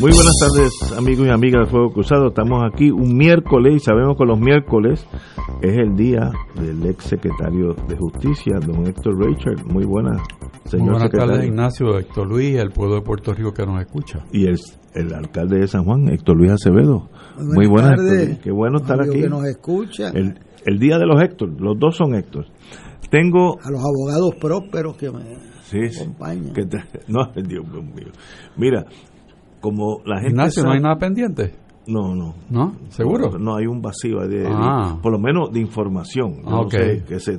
Muy buenas tardes, amigos y amigas de Fuego Cruzado. Estamos aquí un miércoles y sabemos que los miércoles es el día del ex secretario de Justicia, don Héctor Richard. Muy buenas, señor Muy buenas secretario. tardes, Ignacio, Héctor Luis, el pueblo de Puerto Rico que nos escucha. Y el, el alcalde de San Juan, Héctor Luis Acevedo. Muy buenas buenas, tardes, Héctor Luis. Qué bueno estar aquí. que nos escucha, El, el día de los Héctor, los dos son Héctor. Tengo. a los abogados prósperos que me Sí, sí, acompañan. que te- no, Dios mío. Mira, como la gente. Ignacio, ¿no hay nada pendiente? No, no. ¿No? ¿Seguro? No, no, hay un vacío de, de- Ah. por lo menos de información. Yo no ok. sé que se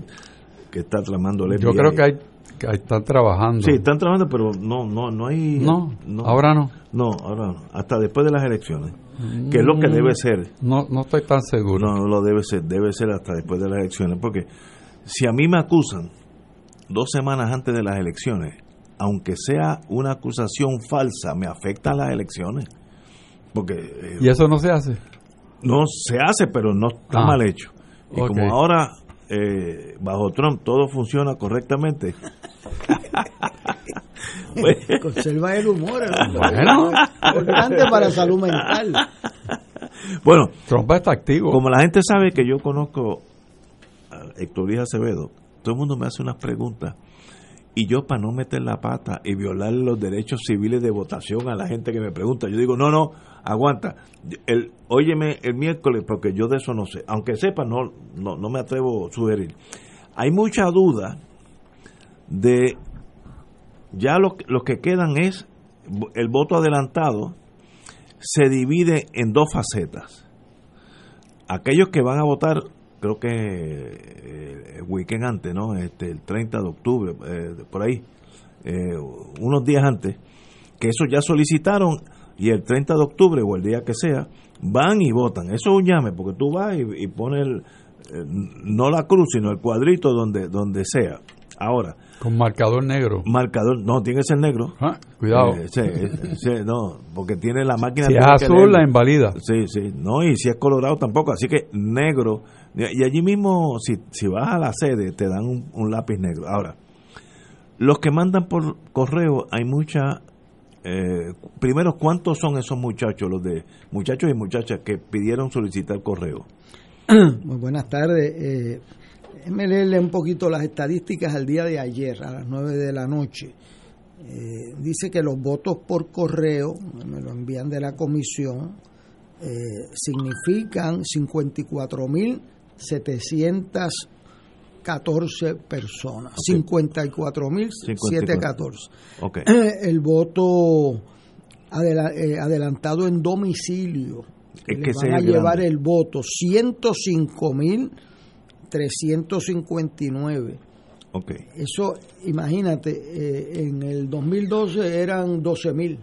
que está tramando el Yo creo que hay que están trabajando. Sí, están trabajando, pero no no no hay No, ahora no. No, ahora no, hasta después de las elecciones. Que es lo que Mm, debe ser. No, no estoy tan seguro. No, no lo debe ser, debe ser hasta después de las elecciones, porque si a mí me acusan dos semanas antes de las elecciones, aunque sea una acusación falsa, me afecta a las elecciones. Porque eh, ¿Y eso no se hace? no se hace, pero no está Ah. mal hecho. Y como ahora, eh, bajo Trump, todo funciona correctamente. pues, Conserva el humor, el. Bueno. importante para la salud mental. bueno, Trump está activo. como la gente sabe que yo conozco a Héctor Luis Acevedo, todo el mundo me hace unas preguntas. Y yo, para no meter la pata y violar los derechos civiles de votación a la gente que me pregunta, yo digo, no, no, aguanta. El, óyeme el miércoles, porque yo de eso no sé. Aunque sepa, no, no, no me atrevo a sugerir. Hay mucha duda de. Ya lo, lo que quedan es. El voto adelantado se divide en dos facetas. Aquellos que van a votar creo que eh, el weekend antes, ¿no? Este, el 30 de octubre, eh, por ahí, eh, unos días antes, que eso ya solicitaron y el 30 de octubre o el día que sea, van y votan. Eso es un llame, porque tú vas y, y pones el, eh, no la cruz, sino el cuadrito donde, donde sea. Ahora, Con marcador negro. marcador, no, tiene que ser negro. Ah, Cuidado. Eh, sí, sí, no, porque tiene la máquina. si es azul, la invalida. Sí, sí, no, y si es colorado tampoco, así que negro. Y allí mismo, si, si vas a la sede, te dan un, lápiz negro. Ahora, los que mandan por correo, hay mucha. Eh, primero, ¿cuántos son esos muchachos, los de muchachos y muchachas que pidieron solicitar correo? Muy buenas tardes. Eh, déjeme leerle un poquito las estadísticas al día de ayer, a las 9 de la noche. Eh, dice que los votos por correo, me lo envían de la comisión, eh, significan 54.714 personas. 54.714. Ok. El voto adela- eh, adelantado en domicilio. Es le que van a es llevar grande. el voto 105.359. Ok. Eso, imagínate, eh, en el 2012 eran 12.000.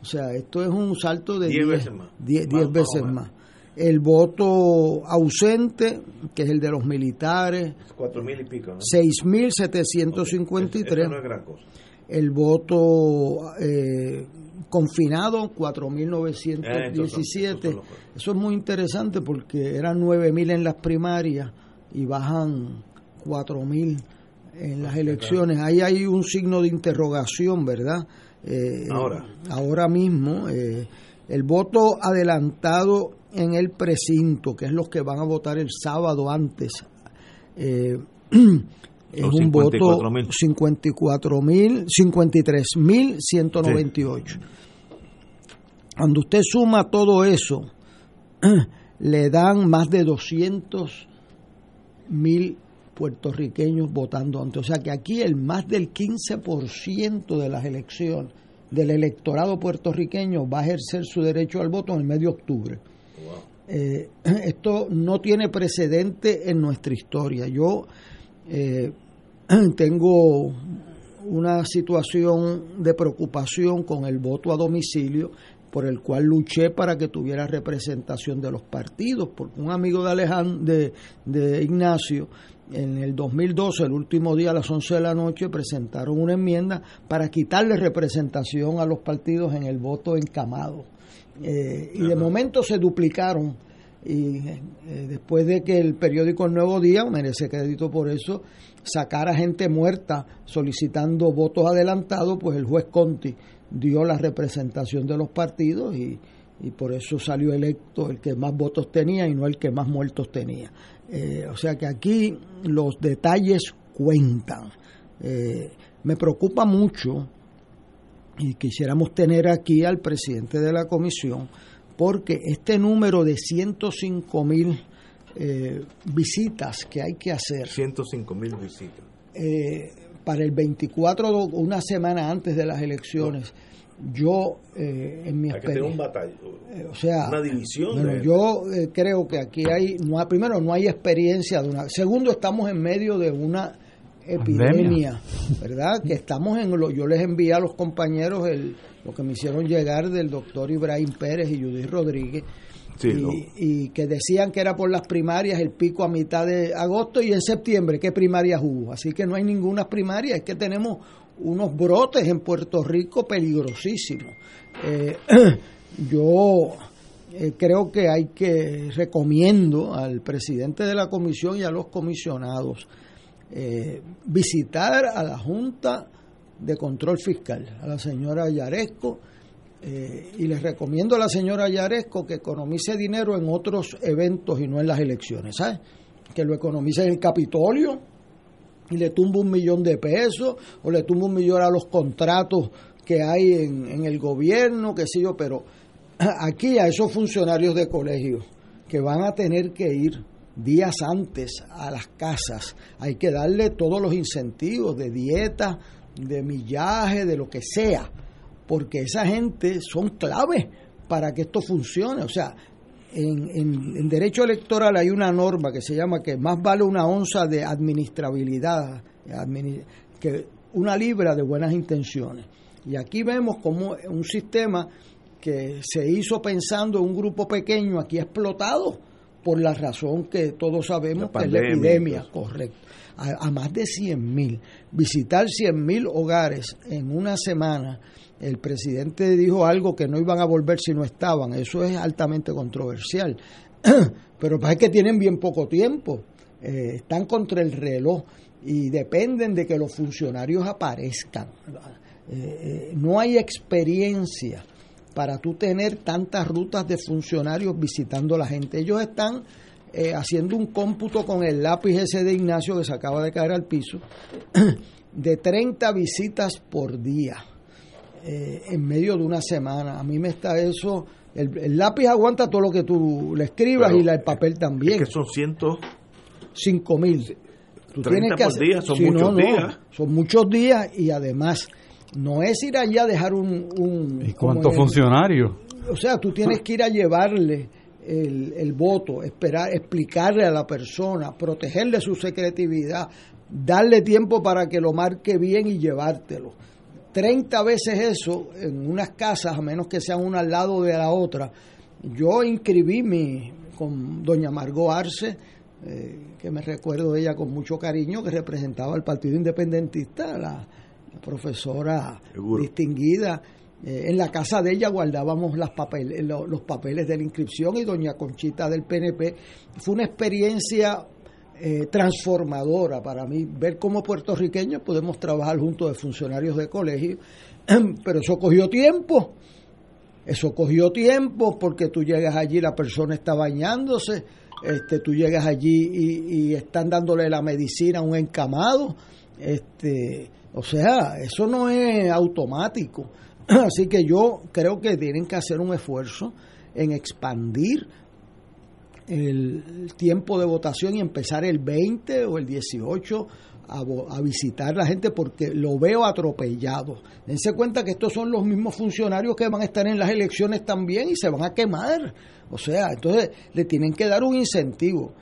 O sea, esto es un salto de Diez 10 veces más. diez- Más, diez más veces o menos. más. El voto ausente, que es el de los militares, Cuatro mil y pico, ¿no? 6.753. Eso no es gran cosa. El voto eh, confinado, Eh, 4.917. entonces, entonces lo- Eso es muy interesante porque eran 9.000 en las primarias y bajan 4.000 en las elecciones. Ahí hay un signo de interrogación, ¿verdad? Eh, Ahora. Ahora mismo, eh, el voto adelantado en el precinto, que es los que van a votar el sábado antes, eh, es Los un voto 54.000. 54.000, 53.198. Cuando usted suma todo eso, le dan más de 200 mil puertorriqueños votando antes. O sea que aquí el más del 15% de las elecciones del electorado puertorriqueño va a ejercer su derecho al voto en el mes de octubre. Eh, esto no tiene precedente en nuestra historia. Yo eh, tengo una situación de preocupación con el voto a domicilio por el cual luché para que tuviera representación de los partidos, porque un amigo de Alejandro, de, Ignacio, en el 2012, el último día a las 11 de la noche, presentaron una enmienda para quitarle representación a los partidos en el voto encamado. Eh, y de momento se duplicaron. Y eh, después de que el periódico El Nuevo Día, merece crédito por eso, sacara gente muerta solicitando votos adelantados, pues el juez Conti dio la representación de los partidos y, y por eso salió electo el que más votos tenía y no el que más muertos tenía. Eh, o sea que aquí los detalles cuentan. Eh, me preocupa mucho y quisiéramos tener aquí al presidente de la comisión porque este número de 105 mil eh, visitas que hay que hacer 105 mil visitas. eh, para el 24, una semana antes de las elecciones, yo eh, en mi Hay que tener un experiencia... Eh, o sea, una división. bueno, de- yo eh, creo que aquí hay, no hay- primero, no hay experiencia de una. Segundo, estamos en medio de una epidemia, ¿verdad? Que estamos en lo. Yo les envié a los compañeros el, lo que me hicieron llegar del doctor Ibrahim Pérez y Judith Rodríguez. Sí, y, lo- y que decían que era por las primarias el pico a mitad de agosto y en septiembre, ¿qué primarias hubo? Así que no hay ninguna primaria, es que tenemos unos brotes en Puerto Rico peligrosísimos. Eh, yo eh, creo que hay que recomiendo al presidente de la comisión y a los comisionados eh, visitar a la Junta de Control Fiscal, a la señora Yaresco, eh, y les recomiendo a la señora Yaresco que economice dinero en otros eventos y no en las elecciones, ¿sabes? Que lo economice en el Capitolio y le tumba un millón de pesos o le tumba un millón a los contratos que hay en, el gobierno, qué sé yo, pero aquí a esos funcionarios de colegio que van a tener que ir días antes a las casas, hay que darle todos los incentivos de dieta, de millaje, de lo que sea, porque esa gente son clave para que esto funcione. O sea, en, en- en derecho electoral hay una norma que se llama que más vale una onza de administrabilidad admini- que una libra de buenas intenciones. Y aquí vemos como un sistema que se hizo pensando en un grupo pequeño aquí explotado por la razón que todos sabemos que es la epidemia, pues. correcto. A, a más de 100 mil. Visitar 100 mil hogares en una semana. El presidente dijo algo que no iban a volver si no estaban. Eso es altamente controversial. Pero es que tienen bien poco tiempo. Eh, están contra el reloj y dependen de que los funcionarios aparezcan. Eh, eh, no hay experiencia para tú tener tantas rutas de funcionarios visitando a la gente. Ellos están eh, haciendo un cómputo con el lápiz ese de Ignacio que se acaba de caer al piso, de 30 visitas por día eh, en medio de una semana. A mí me está eso, el, el lápiz aguanta todo lo que tú le escribas Pero y la- el papel también. Es que son cientos. 5 mil. Tú 30 tienes que por hacer- día, son muchos días. Son muchos días y además no es ir allá a dejar un... un ¿Y cuántos funcionarios? o sea, tú tienes que ir a llevarle el, el voto, esperar, explicarle a la persona, protegerle su secretividad, darle tiempo para que lo marque bien y llevártelo. 30 veces eso en unas casas, a menos que sean una al lado de la otra. Yo inscribí mi, con doña Margot Arce, eh, que me recuerdo de ella con mucho cariño, que representaba al Partido Independentista, la profesora Seguro. distinguida. Eh, en la casa de ella guardábamos las papel- eh, lo- los papeles de la inscripción y doña Conchita del PNP. Fue una experiencia eh, transformadora para mí, ver cómo puertorriqueños podemos trabajar junto de funcionarios de colegio, pero eso cogió tiempo. Eso cogió tiempo porque tú llegas allí, la persona está bañándose, este, tú llegas allí y, y están dándole la medicina a un encamado. Este, o sea, eso no es automático. Así que yo creo que tienen que hacer un esfuerzo en expandir el tiempo de votación y empezar el 20 o el 18 a, a visitar la gente porque lo veo atropellado. Dense cuenta que estos son los mismos funcionarios que van a estar en las elecciones también y se van a quemar. O sea, entonces le tienen que dar un incentivo.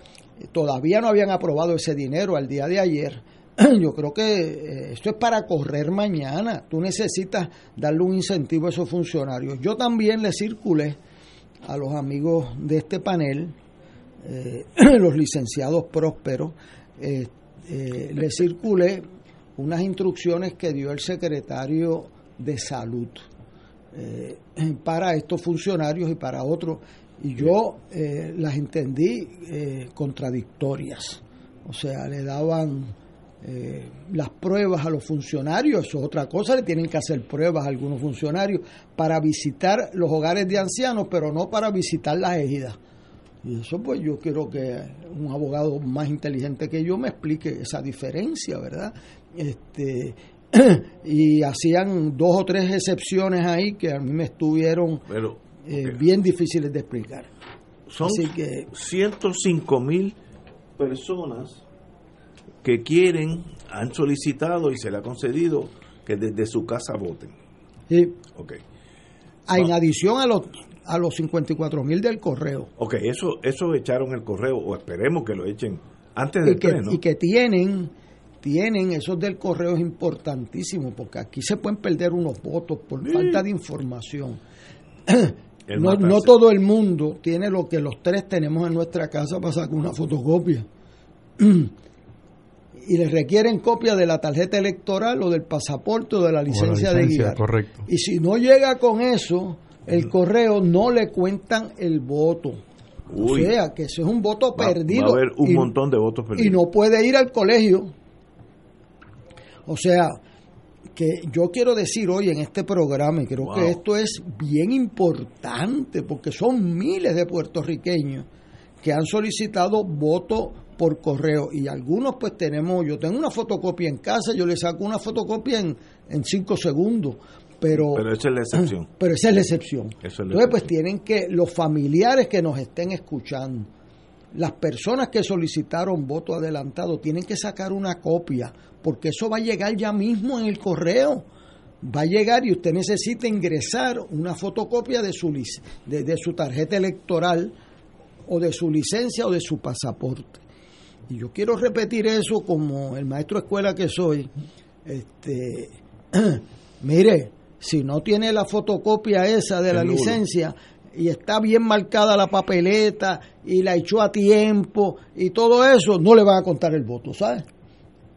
Todavía no habían aprobado ese dinero al día de ayer, yo creo que eh, esto es para correr mañana. Tú necesitas darle un incentivo a esos funcionarios. Yo también le circulé a los amigos de este panel, eh, los licenciados prósperos, eh, eh, le circulé unas instrucciones que dio el secretario de salud para estos funcionarios y para otros, y yo las entendí contradictorias. O sea, le daban eh, las pruebas a los funcionarios, eso es otra cosa, le tienen que hacer pruebas a algunos funcionarios para visitar los hogares de ancianos, pero no para visitar las ejidas. Y eso pues yo quiero que un abogado más inteligente que yo me explique esa diferencia, ¿verdad? Este, y hacían dos o tres excepciones ahí que a mí me estuvieron Pero eh, bien difíciles de explicar. son Así que 105 mil personas que quieren, han solicitado y se le ha concedido que desde su casa voten. sí, Ok, ah, en adición a los a los 54 mil del correo ok, eso, eso echaron el correo, o esperemos que lo echen antes del y que, y que tienen tienen esos del correo es importantísimo porque aquí se pueden perder unos votos por Sí. falta de información. No, no todo el mundo tiene lo que los tres tenemos en nuestra casa para sacar una fotocopia. Y le requieren copia de la tarjeta electoral o del pasaporte o de la licencia, de guiar. correcto. Y si no llega con eso, el correo no le cuentan el voto. Uy. O sea, que eso es un voto Va- perdido. Va a haber un y- montón de votos perdidos. y no puede ir al colegio. O sea, que yo quiero decir hoy en este programa, y creo Wow. que esto es bien importante, porque son miles de puertorriqueños que han solicitado voto por correo y algunos pues tenemos, yo tengo una fotocopia en casa, yo le saco una fotocopia en, en cinco segundos, pero, Pero esa es la excepción. pero esa es la excepción. Esa es la Entonces pues tienen que, los familiares que nos estén escuchando, las personas que solicitaron voto adelantado tienen que sacar una copia, porque eso va a llegar ya mismo en el correo. Va a llegar y usted necesita ingresar una fotocopia de su, de, de su tarjeta electoral o de su licencia o de su pasaporte. Y yo quiero repetir eso como el maestro de escuela que soy. Este, mire, si no tiene la fotocopia esa de la nulo. licencia y está bien marcada la papeleta y la echó a tiempo y todo eso, no le van a contar el voto, ¿sabes?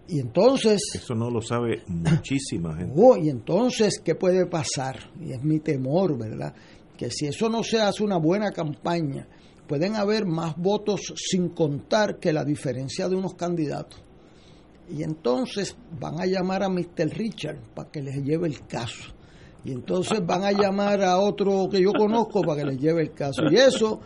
Y entonces, Eso no lo sabe muchísima gente. oh, y entonces, ¿qué puede pasar? Y es mi temor, ¿verdad? Que si eso no se hace una buena campaña, pueden haber más votos sin contar que la diferencia de unos candidatos. Y entonces van a llamar a Mr. Richard para que les lleve el caso. Y entonces van a llamar a otro que yo conozco para que les lleve el caso. Y eso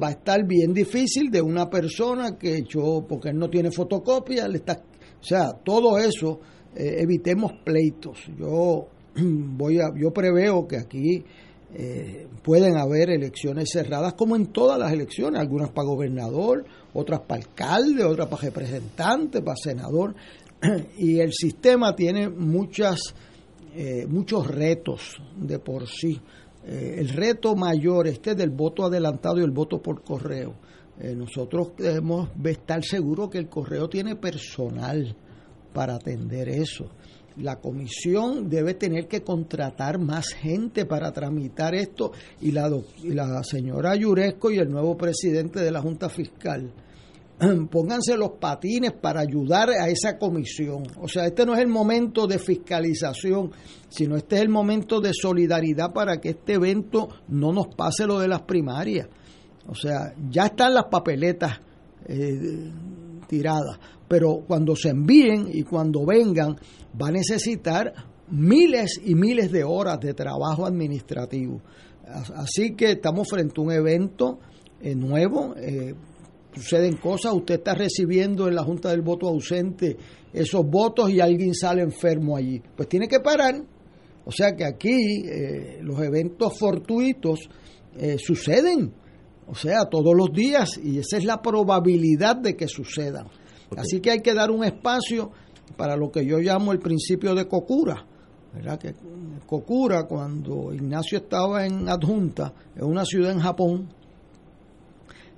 va a estar bien difícil de una persona que echó, porque él no tiene fotocopia, le está, o sea, todo eso, eh, evitemos pleitos. Yo voy a, yo preveo que aquí eh, pueden haber elecciones cerradas como en todas las elecciones, algunas para gobernador, otras para alcalde, otras para representante, para senador, y el sistema tiene muchas eh, muchos retos de por sí. Eh, el reto mayor este del voto adelantado y el voto por correo. Eh, nosotros debemos estar seguros que el correo tiene personal para atender eso. La comisión debe tener que contratar más gente para tramitar esto y la, señora Yuresco y el nuevo presidente de la Junta Fiscal pónganse los patines para ayudar a esa comisión. O sea, este no es el momento de fiscalización, sino este es el momento de solidaridad para que este evento no nos pase lo de las primarias. O sea, ya están las papeletas eh, tiradas, pero cuando se envíen y cuando vengan, va a necesitar miles y miles de horas de trabajo administrativo. As- Así que estamos frente a un evento eh, nuevo. eh, suceden cosas, usted está recibiendo en la Junta del Voto ausente esos votos y alguien sale enfermo allí. Pues tiene que parar. O sea que aquí eh, los eventos fortuitos suceden, o sea, todos los días, y esa es la probabilidad de que sucedan. Así que hay que dar un espacio para lo que yo llamo el principio de Cocura. ¿verdad? Que Cocura, cuando Ignacio estaba en adjunta, en una ciudad en Japón,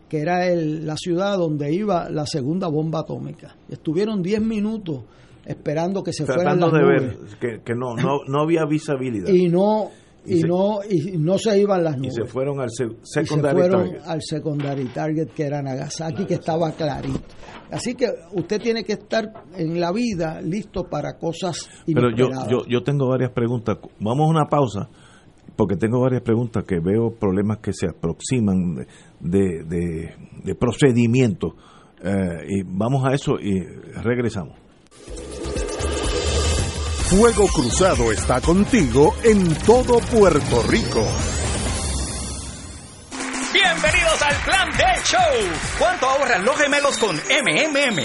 que era el- la ciudad donde iba la segunda bomba atómica. Estuvieron 10 minutos esperando que se fueran Tratando las de nubes ver que, que no, no, no había visibilidad. y no Y y, se- no y no se iban las Y nubes. se fueron al se- Y se secondary fueron target. al secondary target que era Nagasaki, que estaba clarito. Así que usted tiene que estar en la vida listo para cosas Pero yo, yo, yo tengo varias preguntas. Vamos a una pausa, porque tengo varias preguntas que veo problemas que se aproximan de, de, de procedimiento. Eh, y vamos a eso y regresamos. Fuego Cruzado está contigo en todo Puerto Rico. Show. ¿Cuánto ahorran los gemelos con MMM?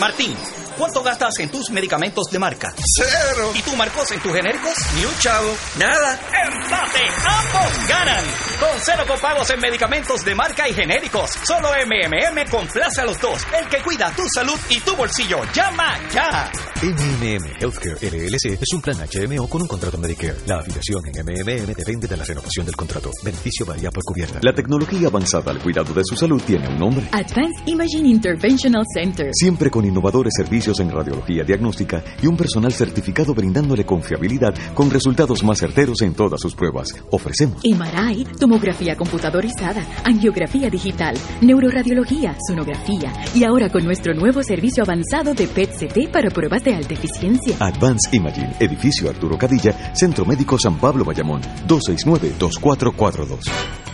Martín, ¿cuánto gastas en tus medicamentos de marca? Cero. ¿Y tú, Marcos, en tus genéricos? Ni un chavo. Nada. ¡Empate! ¡Ambos ganan! Con cero copagos en medicamentos de marca y genéricos. Solo MMM complace a los dos. El que cuida tu salud y tu bolsillo. ¡Llama ya! MMM Healthcare LLC es un plan HMO con un contrato Medicare. La afiliación en MMM depende de la renovación del contrato. Beneficio varía por cubierta. La tecnología avanzada al cuidado de su salud tiene un nombre. Advanced Imaging Interventional Center. Siempre con innovadores servicios en radiología diagnóstica y un personal certificado brindándole confiabilidad con resultados más certeros en todas sus pruebas. Ofrecemos MRI, tomografía computadorizada, angiografía digital, neuroradiología, sonografía y ahora con nuestro nuevo servicio avanzado de PET-CT para pruebas de alta eficiencia. Advanced Imaging, edificio Arturo Cadilla, Centro Médico San Pablo Bayamón, 269-2442.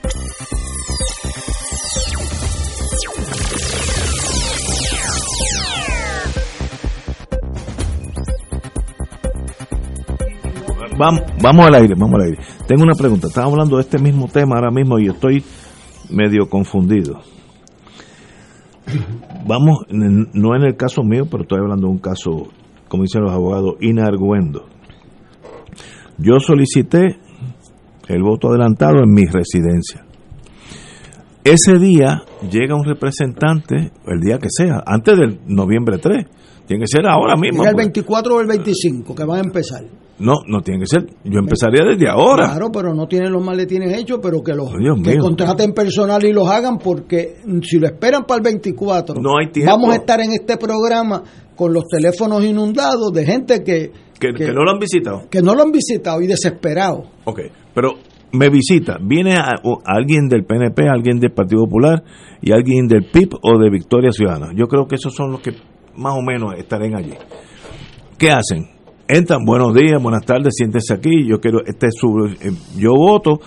Vamos, vamos al aire, vamos al aire. Tengo una pregunta. Estamos hablando de este mismo tema ahora mismo y estoy medio confundido. Vamos, no en el caso mío, pero estoy hablando de un caso, como dicen los abogados, inarguendo. Yo solicité el voto adelantado en mi residencia. Ese día llega un representante, el día que sea, antes del noviembre 3. Tiene que ser ahora mismo. El pues. 24 o el 25 que van a empezar. No, no tiene que ser. Yo empezaría desde ahora. Claro, pero no tienen los maletines hechos, pero que los Oh, que contraten personal y los hagan porque si lo esperan para el 24, No hay tiempo. vamos a estar en este programa con los teléfonos inundados de gente que, que, que no lo han visitado. que no lo han visitado y desesperados. Ok, pero me visita, viene a- alguien del PNP, alguien del Partido Popular y alguien del PIB o de Victoria Ciudadana. Yo creo que esos son los que más o menos estarán allí. ¿Qué hacen? Entran, buenos días, buenas tardes, siéntense aquí, yo quiero, este es su, eh, yo voto,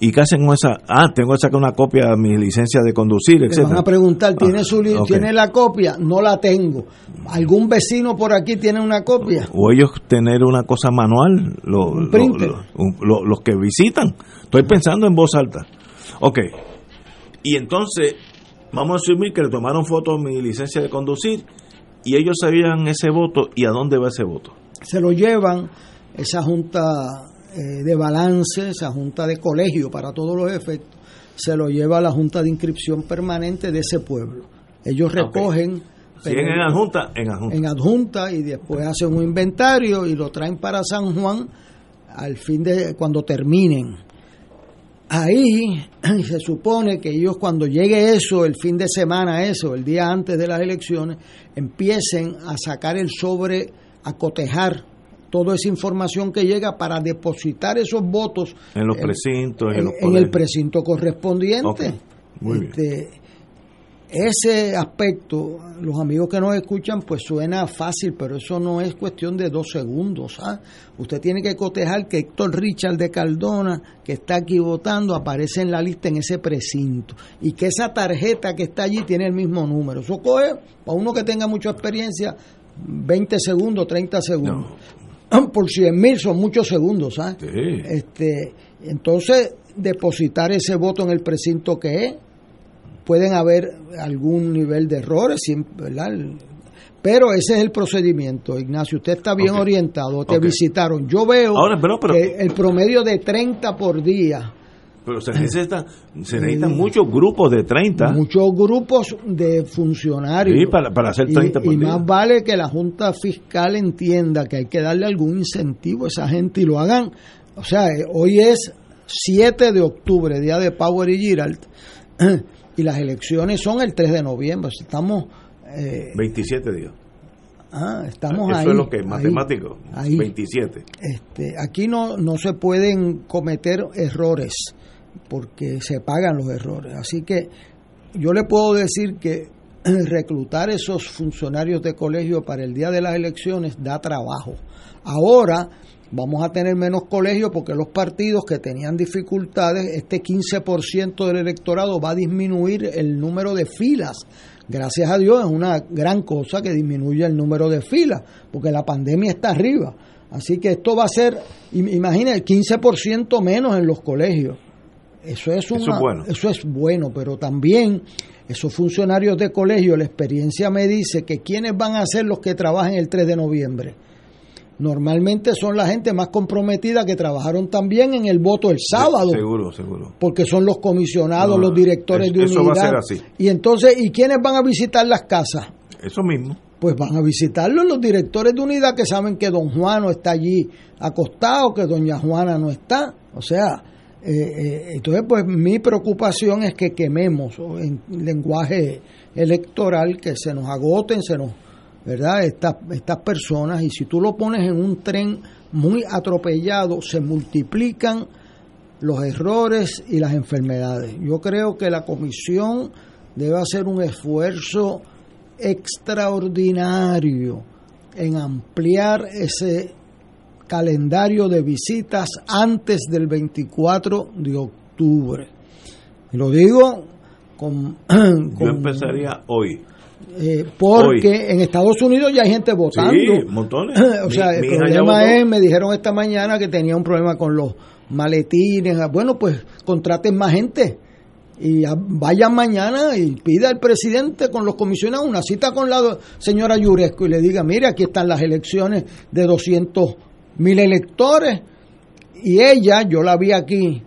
y qué hacen con esa, ah, tengo que sacar una copia de mi licencia de conducir, Le van etcétera. a preguntar, ¿tiene, Ah, su. ¿tiene la copia? No la tengo. ¿Algún vecino por aquí tiene una copia? o ellos tener una cosa manual, lo- Un los que visitan. Estoy pensando en voz alta. Ok. Y entonces, vamos a asumir que le tomaron fotos mi licencia de conducir y ellos sabían ese voto y a dónde va ese voto. Se lo llevan esa junta eh, de balance, esa junta de colegio para todos los efectos, se lo lleva a la junta de inscripción permanente de ese pueblo. Ellos recogen en adjunta, en adjunta. en adjunta y después hacen un inventario y lo traen para San Juan al fin de cuando terminen. Ahí se supone que ellos cuando llegue eso, el fin de semana eso, el día antes de las elecciones, empiecen a sacar el sobre, a cotejar toda esa información que llega para depositar esos votos En los precintos, en, en, los en el precinto correspondiente. Muy bien. Este, ese aspecto, los amigos que nos escuchan, pues suena fácil, pero eso no es cuestión de dos segundos. ¿ah? Usted tiene que cotejar que Héctor Richard de Cardona, que está aquí votando, aparece en la lista en ese precinto. Y que esa tarjeta que está allí tiene el mismo número. Eso coge, para uno que tenga mucha experiencia, 20 segundos, 30 segundos. Por 100 mil son muchos segundos. ¿ah? Sí. Este, entonces, depositar ese voto en el precinto que es pueden haber algún nivel de errores, ¿verdad? Pero ese es el procedimiento, Ignacio. Usted está bien orientado, te visitaron. Yo veo Ahora, pero- pero- que el promedio de 30 por día, Pero se necesitan, se necesitan muchos grupos de 30 muchos grupos de funcionarios. Sí, para- para hacer Y- 30 por y, más vale que la Junta Fiscal entienda que hay que darle algún incentivo a esa gente y lo hagan. O sea, eh, hoy es 7 de octubre, día de Power y Giralt, y las elecciones son el 3 de noviembre. Estamos, eh, 27 días. ah, estamos Eso ahí. es lo que es matemático. ahí. 27. Este, aquí no, no se pueden cometer errores porque se pagan los errores. Así que yo le puedo decir que reclutar esos funcionarios de colegio para el día de las elecciones da trabajo. Ahora vamos a tener menos colegios porque los partidos que tenían dificultades, este 15% del electorado va a disminuir el número de filas. Gracias a Dios es una gran cosa que disminuya el número de filas, porque la pandemia está arriba. Así que esto va a ser, im- imagina, el 15% menos en los colegios. Eso es, una- Eso es bueno. eso es bueno, pero también esos funcionarios de colegio, la experiencia me dice que quienes van a ser los que trabajen el 3 de noviembre. Normalmente son la gente más comprometida que trabajaron también en el voto el sábado, Seguro, seguro. porque son los comisionados, No, los directores es- de eso va a unidad. ser así. Y entonces, ¿y quiénes van a visitar las casas? Eso mismo. Pues van a visitarlos los directores de unidad que saben que don Juan no está allí acostado, que doña Juana no está. O sea, eh, eh, entonces pues mi preocupación es que quememos en lenguaje electoral, que se nos agoten, se nos, ¿verdad? Estas, estas personas y si tú lo pones en un tren muy atropellado, se multiplican los errores y las enfermedades. Yo creo que la comisión debe hacer un esfuerzo extraordinario en ampliar ese calendario de visitas antes del 24 de octubre. Y lo digo con, Yo con- empezaría hoy. eh, porque Hoy. en Estados Unidos ya hay gente votando. Sí, montones. o sea, Mi- el mi problema es, me dijeron esta mañana que tenía un problema con los maletines. Bueno, pues contraten más gente y vayan mañana y pida al presidente con los comisionados una cita con la señora Yuresco y le diga, mire, aquí están las elecciones de 200 mil electores y ella, yo la vi aquí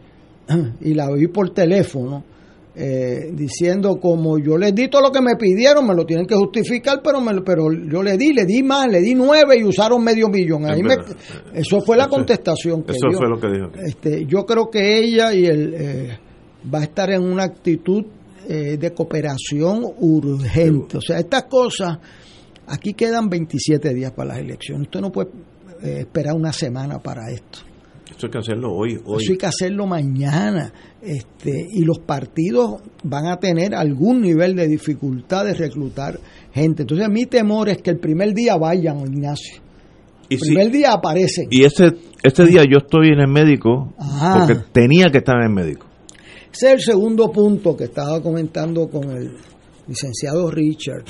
y la vi por teléfono, eh, diciendo como yo les di todo lo que me pidieron, me lo tienen que justificar, pero me, pero yo le di, le di más, le di nueve y usaron medio millón. Ahí me- eso fue la contestación que Eso dio. fue lo que dijo. Este, yo creo que ella y el eh, va a estar en una actitud eh, de cooperación urgente. O sea, estas cosas, aquí quedan 27 días para las elecciones. Usted no puede eh, esperar una semana para esto. Eso hay que hacerlo hoy. hoy. Eso hay que hacerlo mañana. Este, y los partidos van a tener algún nivel de dificultad de reclutar gente. Entonces, mi temor es que el primer día vayan, Ignacio. y El si- primer día aparecen. y ese, este día yo estoy en el médico Ah. porque tenía que estar en el médico. Ese es el segundo punto que estaba comentando con el licenciado Richard.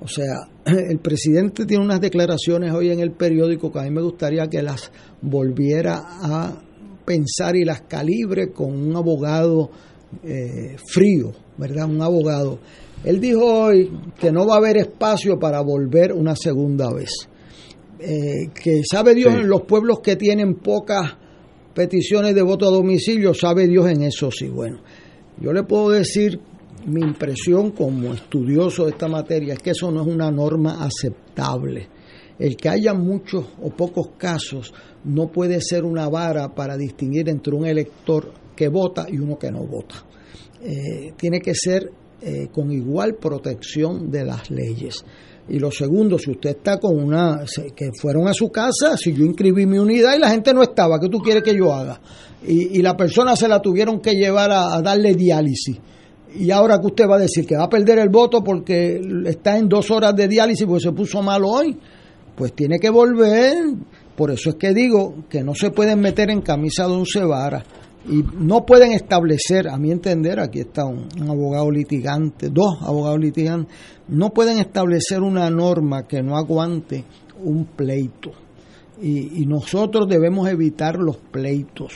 O sea, el presidente tiene unas declaraciones hoy en el periódico que a mí me gustaría que las volviera a pensar y las calibre con un abogado eh, frío, ¿verdad? Un abogado. Él dijo hoy que no va a haber espacio para volver una segunda vez. Eh, que sabe Dios Sí. en los pueblos que tienen pocas peticiones de voto a domicilio, sabe Dios en eso sí. Bueno, yo le puedo decir mi impresión como estudioso de esta materia es que eso no es una norma aceptable. El que haya muchos o pocos casos no puede ser una vara para distinguir entre un elector que vota y uno que no vota. Eh, tiene que ser eh, con igual protección de las leyes. Y lo segundo, si usted está con una, que fueron a su casa, si yo inscribí mi unidad y la gente no estaba, ¿qué tú quieres que yo haga? Y, y la persona se la tuvieron que llevar a, a darle diálisis. Y ahora que usted va a decir que va a perder el voto porque está en dos horas de diálisis porque se puso mal hoy, pues tiene que volver. Por eso es que digo que no se pueden meter en camisa de once varas y no pueden establecer, a mi entender, aquí está un, un, abogado litigante, dos abogados litigantes, no pueden establecer una norma que no aguante un pleito. Y, y, nosotros debemos evitar los pleitos.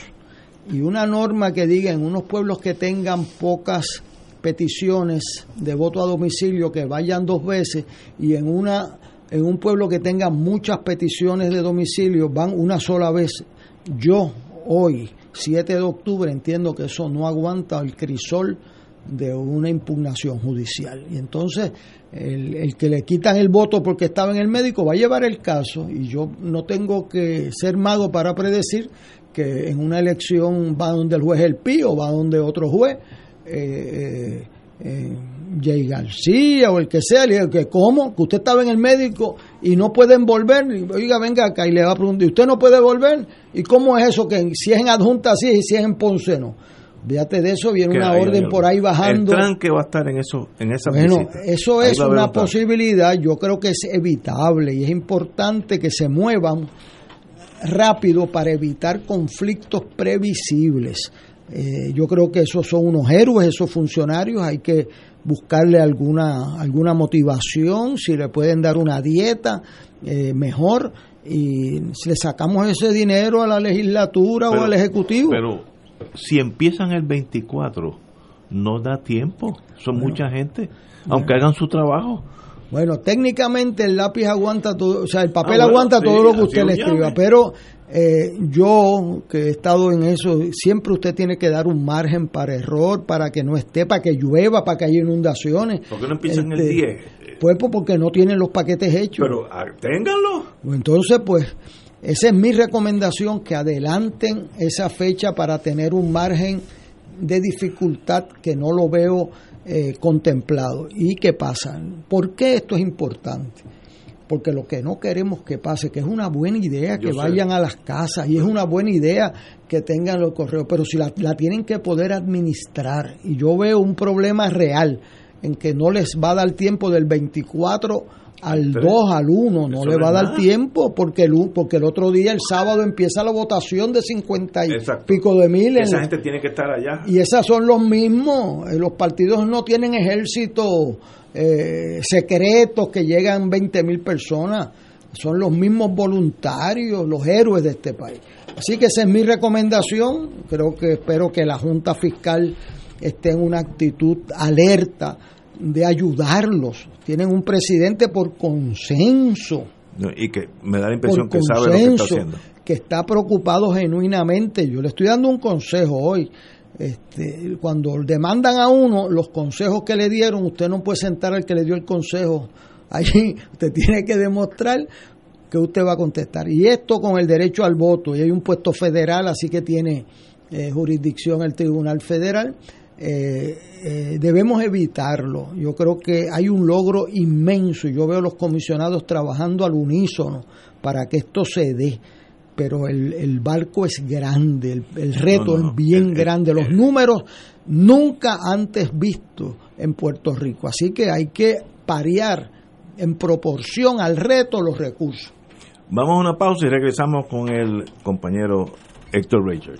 Y una norma que diga en unos pueblos que tengan pocas peticiones de voto a domicilio que vayan dos veces y en una en un pueblo que tenga muchas peticiones de domicilio van una sola vez. Yo hoy 7 de octubre entiendo que eso no aguanta el crisol de una impugnación judicial. Y entonces el, el, que le quitan el voto porque estaba en el médico va a llevar el caso y yo no tengo que ser mago para predecir que en una elección va donde el juez el pío, va donde otro juez, eh, eh, Jay García o el que sea, le que cómo, que usted estaba en el médico y no pueden volver, oiga, venga acá y le va a preguntar, ¿usted no puede volver? ¿Y cómo es eso que si es en adjunta sí y si es en Ponce no? Fíjate de eso, viene una orden por ahí bajando. El tranque va a estar en eso, en esa Bueno, visita. eso es una posibilidad, yo creo que es evitable y es importante que se muevan rápido para evitar conflictos previsibles. Eh, yo creo que esos son unos héroes, esos funcionarios, hay que buscarle alguna, alguna motivación, si le pueden dar una dieta, eh, mejor, y si le sacamos ese dinero a la legislatura Pero- o al Ejecutivo. Pero si empiezan el 24, no da tiempo. Son mucha gente, aunque hagan su trabajo. Bueno, técnicamente el lápiz aguanta todo, o sea, el papel Ah, bueno, aguanta sí, todo lo que usted le escriba, pero eh, yo que he estado en eso, siempre usted tiene que dar un margen para error, para que no esté, para que llueva, para que haya inundaciones. ¿Por qué no empiezan el Este, 10? Pues pues, porque no tienen los paquetes hechos. Pero ah, ténganlo. Entonces, pues, esa es mi recomendación, que adelanten esa fecha para tener un margen de dificultad que no lo veo eh, contemplado. ¿Y qué pasa? ¿Por qué esto es importante? Porque lo que no queremos que pase, que es una buena idea que Yo sé. vayan a las casas y es una buena idea que tengan los correos, pero si la, la tienen que poder administrar, y yo veo un problema real en que no les va a dar tiempo del 24 al tres. 2, al 1, no le va a dar nada. tiempo porque el, porque el otro día, el sábado, empieza la votación de 50 y Exacto. pico de mil. Esa gente tiene que estar allá. y esos son los mismos. Eh, Los partidos no tienen ejércitos eh, secretos que llegan 20 mil personas. Son los mismos voluntarios, los héroes de este país. Así que esa es mi recomendación. Creo que espero que la Junta Fiscal esté en una actitud alerta de ayudarlos. Tienen un presidente por consenso Y que me da la impresión que sabe lo que está haciendo. que está preocupado genuinamente. Yo le estoy dando un consejo hoy. Este, cuando demandan a uno los consejos que le dieron, usted no puede sentar al que le dio el consejo. Allí usted tiene que demostrar que usted va a contestar. Y esto con el derecho al voto, y hay un puesto federal, así que tiene eh, jurisdicción el Tribunal Federal, eh, eh, debemos evitarlo. Yo creo que hay un logro inmenso, y yo veo los comisionados trabajando al unísono para que esto se dé. Pero el, el barco es grande, el, el reto No, no, es bien el- el- grande, los números nunca antes vistos en Puerto Rico. Así que hay que parear en proporción al reto los recursos. Vamos a una pausa y regresamos con el compañero Héctor Richard.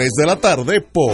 de la tarde por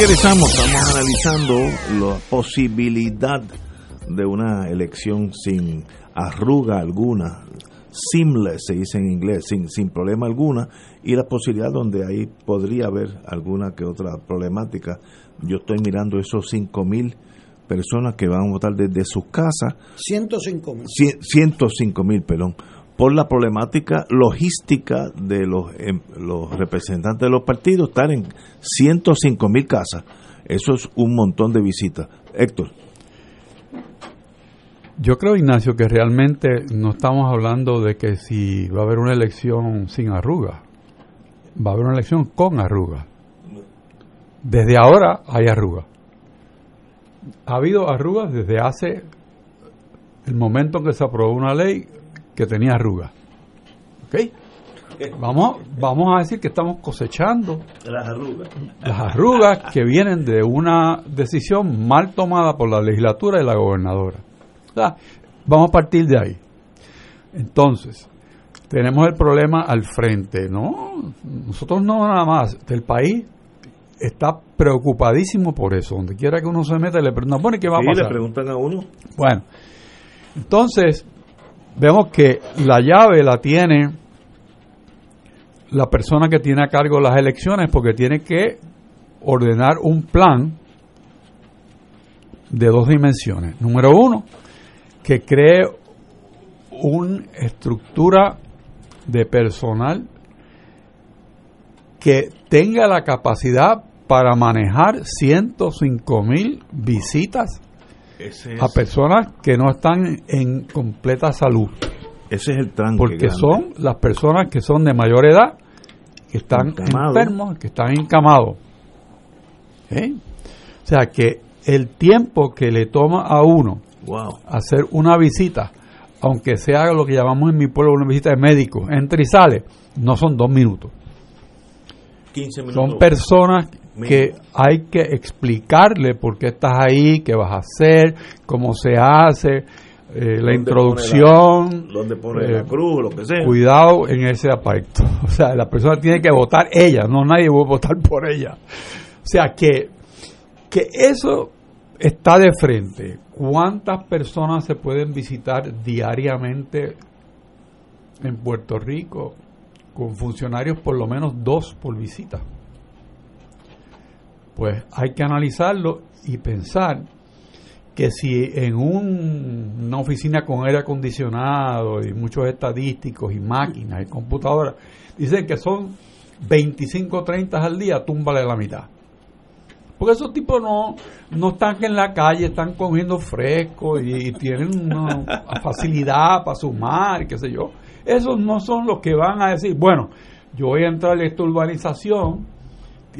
Regresamos, estamos analizando la posibilidad de una elección sin arruga alguna, seamless se dice en inglés, sin, sin problema alguna, y la posibilidad donde ahí podría haber alguna que otra problemática. Yo estoy mirando esos 5 mil personas que van a votar desde sus casas. 105 mil. 105 mil, perdón por la problemática logística de los, em, representantes de los partidos, estar en 105 mil casas. Eso es un montón de visitas. Héctor. Yo creo, Ignacio, que realmente no estamos hablando de que si va a haber una elección sin arrugas, va a haber una elección con arrugas. Desde ahora hay arrugas. Ha habido arrugas desde hace el momento en que se aprobó una ley que tenía arrugas. ¿Ok? Vamos, vamos a decir que estamos cosechando las arrugas. Las arrugas que vienen de una decisión mal tomada por la legislatura y la gobernadora. O sea, vamos a partir de ahí. Entonces, tenemos el problema al frente, ¿no? Nosotros no nada más, el país está preocupadísimo por eso. Donde quiera que uno se meta, le preguntan, bueno, ¿qué va a pasar? le preguntan a uno. Bueno, entonces, vemos que la llave la tiene la persona que tiene a cargo las elecciones porque tiene que ordenar un plan de dos dimensiones. Número uno, que cree una estructura de personal que tenga la capacidad para manejar 105 mil visitas a personas que no están en completa salud. Ese es el tranque Porque grande. son las personas que son de mayor edad, que están enfermos, que están encamados. ¿Eh? O sea que el tiempo que le toma a uno Wow. hacer una visita, aunque sea lo que llamamos en mi pueblo una visita de médico, entra y sale, no son dos minutos. 15 minutos. Son personas que hay que explicarle por qué estás ahí, qué vas a hacer, cómo se hace, eh, la ¿Dónde introducción. pone la- ¿Dónde pone eh, la cruz, lo que sea? Cuidado en ese aspecto. O sea, la persona tiene que votar ella, no nadie va a votar por ella. O sea, que, que eso está de frente. ¿Cuántas personas se pueden visitar diariamente en Puerto Rico con funcionarios por lo menos dos por visita? Pues hay que analizarlo y pensar que si en un- una oficina con aire acondicionado y muchos estadísticos y máquinas y computadoras dicen que son 25 o 30 al día, túmbale la mitad. Porque esos tipos no, no están en la calle, están cogiendo fresco y, tienen facilidad para sumar, qué sé yo. Esos no son los que van a decir, bueno, yo voy a entrar a esta urbanización,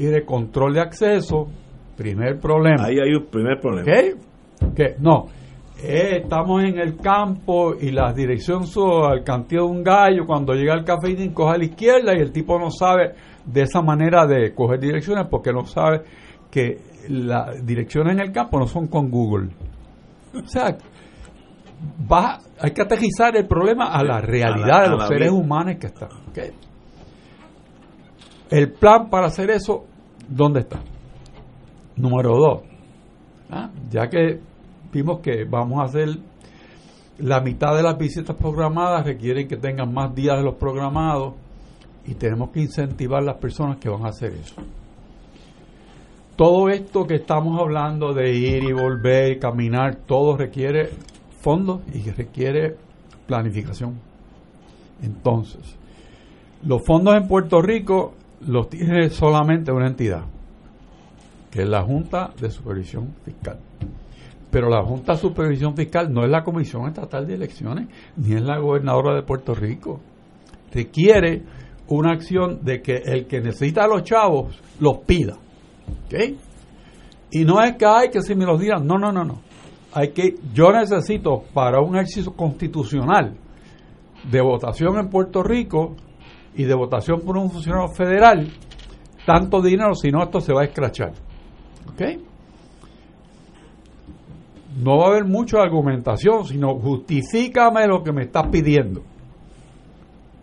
tiene control de acceso, primer problema. Ahí hay un primer problema. ¿Ok? Que no. Eh, estamos en el campo y la dirección son al cantillo de un gallo. Cuando llega al café, coge a la izquierda y el tipo no sabe de esa manera de coger direcciones porque no sabe que las direcciones en el campo no son con Google. O sea, va, hay que aterrizar el problema a la realidad a la- de los seres vida. humanos que están. ¿ok? El plan para hacer eso, ¿dónde está? Número dos, ¿ah? ya que vimos que vamos a hacer la mitad de las visitas programadas requieren que tengan más días de los programados y tenemos que incentivar a las personas que van a hacer eso. Todo esto que estamos hablando de ir y volver, caminar, todo requiere fondos y requiere planificación. Entonces, los fondos en Puerto Rico los tiene solamente una entidad, que es la Junta de Supervisión Fiscal. Pero la Junta de Supervisión Fiscal no es la Comisión Estatal de Elecciones, ni es la gobernadora de Puerto Rico. Requiere una acción de que el que necesita a los chavos los pida. ¿Ok? Y no es que hay que si me los digan, no, no, no, no. Hay que, yo necesito para un ejercicio constitucional de votación en Puerto Rico y de votación por un funcionario federal, tanto dinero, si no esto se va a escrachar. ¿Ok? No va a haber mucha argumentación, sino justifícame lo que me estás pidiendo.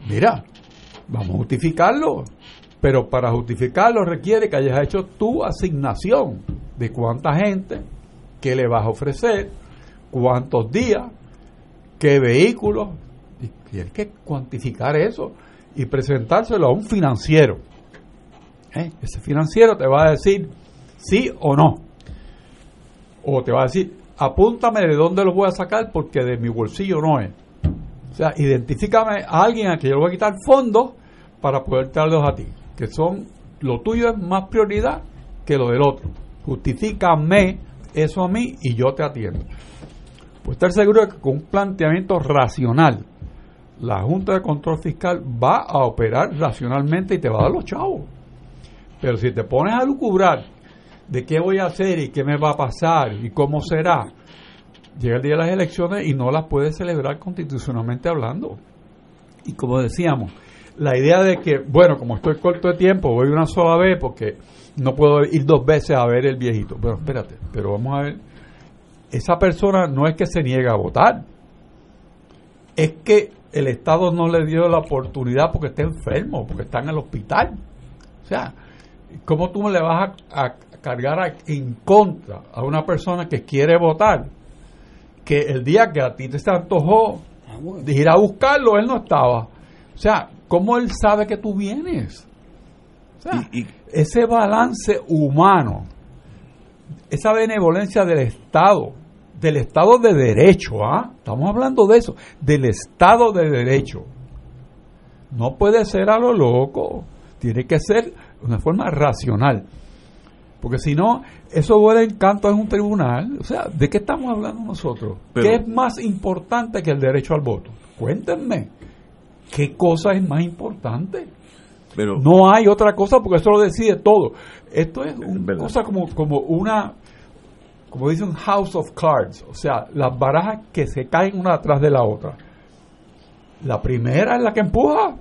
Mira, vamos a justificarlo, pero para justificarlo requiere que hayas hecho tu asignación de cuánta gente, qué le vas a ofrecer, cuántos días, qué vehículos, y tienes que cuantificar eso y presentárselo a un financiero. ¿Eh? Ese financiero te va a decir sí o no. O te va a decir, apúntame de dónde lo voy a sacar porque de mi bolsillo no es. O sea, identifícame a alguien a quien yo le voy a quitar fondos para poder darlos a ti. Que son, lo tuyo es más prioridad que lo del otro. Justifícame eso a mí y yo te atiendo. Pues estar seguro de que con un planteamiento racional, la Junta de Control Fiscal va a operar racionalmente y te va a dar los chavos. Pero si te pones a lucubrar de qué voy a hacer y qué me va a pasar y cómo será, llega el día de las elecciones y no las puedes celebrar constitucionalmente hablando. Y como decíamos, la idea de que, bueno, como estoy corto de tiempo, voy una sola vez porque no puedo ir dos veces a ver el viejito. Pero espérate, pero vamos a ver. Esa persona no es que se niega a votar, es que el Estado no le dio la oportunidad porque está enfermo, porque está en el hospital. O sea, ¿cómo tú le vas a, a cargar a- en contra a una persona que quiere votar? Que el día que a ti te se antojó de ir a buscarlo, él no estaba. O sea, ¿cómo él sabe que tú vienes? O sea, ese balance humano, esa benevolencia del Estado, del Estado de Derecho, ¿ah? Estamos hablando de eso, del Estado de Derecho. No puede ser a lo loco, tiene que ser de una forma racional. Porque si no, eso vuelve en canto en un tribunal. O sea, ¿de qué estamos hablando nosotros? Pero- ¿Qué es más importante que el derecho al voto? Cuéntenme, ¿qué cosa es más importante? Pero No hay otra cosa porque eso lo decide todo. Esto es una cosa como, como una, como dice un house of cards, o sea, las barajas que se caen una atrás de la otra. La primera es la que empuja,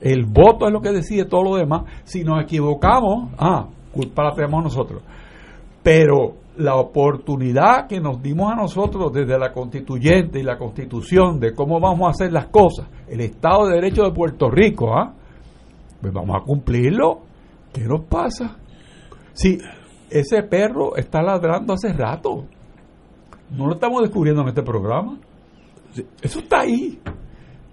el voto es lo que decide todo lo demás. Si nos equivocamos, ah, culpa la tenemos nosotros. Pero la oportunidad que nos dimos a nosotros desde la constituyente y la constitución de cómo vamos a hacer las cosas, el Estado de Derecho de Puerto Rico, ¿ah? pues vamos a cumplirlo. ¿Qué nos pasa? Si ese perro está ladrando hace rato, no lo estamos descubriendo en este programa. Eso está ahí.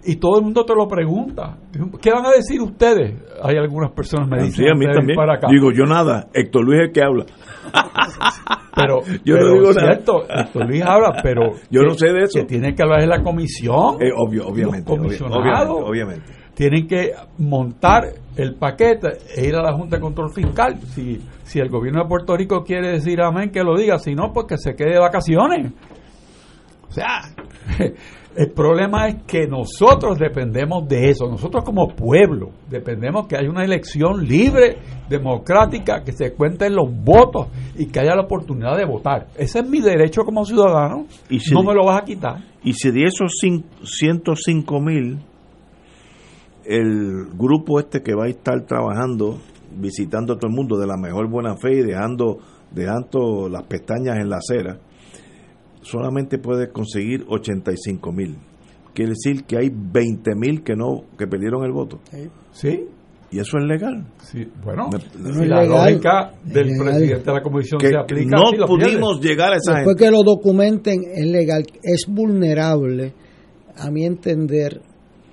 y todo el mundo te lo pregunta. ¿Qué van a decir ustedes? Hay algunas personas me dicen Sí, a mí "Ustedes también. para acá. Digo, yo nada. Héctor Luis es el que habla. pero yo pero no digo nada. Héctor Luis habla, pero Yo que- no sé de eso. Que tiene que hablar de la comisión. Eh, obvio, obviamente. Los comisionados obviamente, obviamente. Tienen que montar el paquete e ir a la Junta de Control Fiscal. Si, si el gobierno de Puerto Rico quiere decir amén, que lo diga. Si no, pues que se quede de vacaciones. O sea, el problema es que nosotros dependemos de eso. Nosotros como pueblo dependemos que haya una elección libre, democrática, que se cuenten los votos y que haya la oportunidad de votar. Ese es mi derecho como ciudadano. Y si- no me lo vas a quitar. Y si de esos cin- 105 mil, el grupo este que va a estar trabajando, visitando a todo el mundo de la mejor buena fe y dejando, dejando las pestañas en la acera, solamente puede conseguir 85 mil. Quiere decir que hay 20 mil que no que perdieron el voto. ¿Sí? Y eso es legal. Sí, bueno, si es la legal. lógica del presidente de la comisión Que se aplica, no pudimos llegar a esa Después gente. que lo documenten es legal, es vulnerable, a mi entender,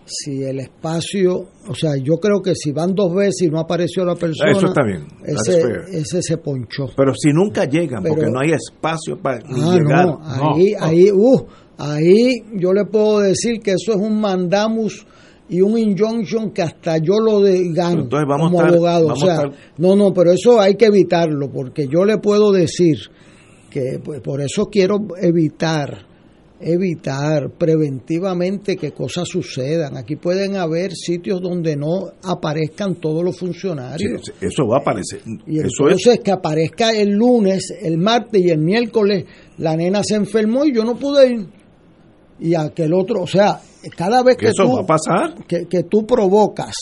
si el espacio, o sea, yo creo que si van dos veces y no apareció la persona, Eso está bien. Ese, ese se ponchó. Pero si nunca llegan, porque no hay espacio para ni Ah, llegar. no, ahí, No. ahí, uh, ahí yo le puedo decir que eso es un mandamus y un injunction que hasta yo lo de, gano Entonces vamos a como estar- abogado. O vamos a sea, estar- no, no, pero eso hay que evitarlo porque yo le puedo decir que pues, por eso quiero evitar evitar preventivamente que cosas sucedan. Aquí pueden haber sitios donde no aparezcan todos los Sí, funcionarios. eso va a aparecer. Y eso entonces es. que aparezca el lunes, el martes y el miércoles, la nena se enfermó y yo no pude ir. Y aquel otro, o sea, cada vez Que que, eso tú, va a pasar. que, que tú provocas,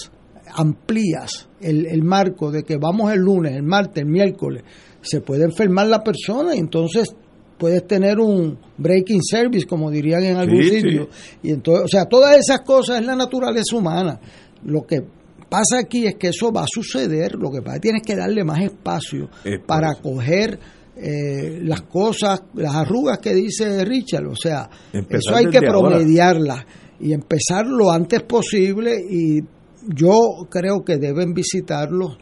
amplías el, el marco de que vamos el lunes, el martes, el miércoles, se puede enfermar la persona y entonces puedes tener un breaking service, como dirían en algún Sí, sitio. Y entonces, o sea, todas esas cosas es la naturaleza humana. Lo que pasa aquí es que eso va a suceder, lo que pasa es que tienes que darle más espacio Es para eso. coger eh, las cosas, las arrugas que dice Richard, o sea, Empezar eso hay que promediarlas y empezar lo antes posible y yo creo que deben visitarlos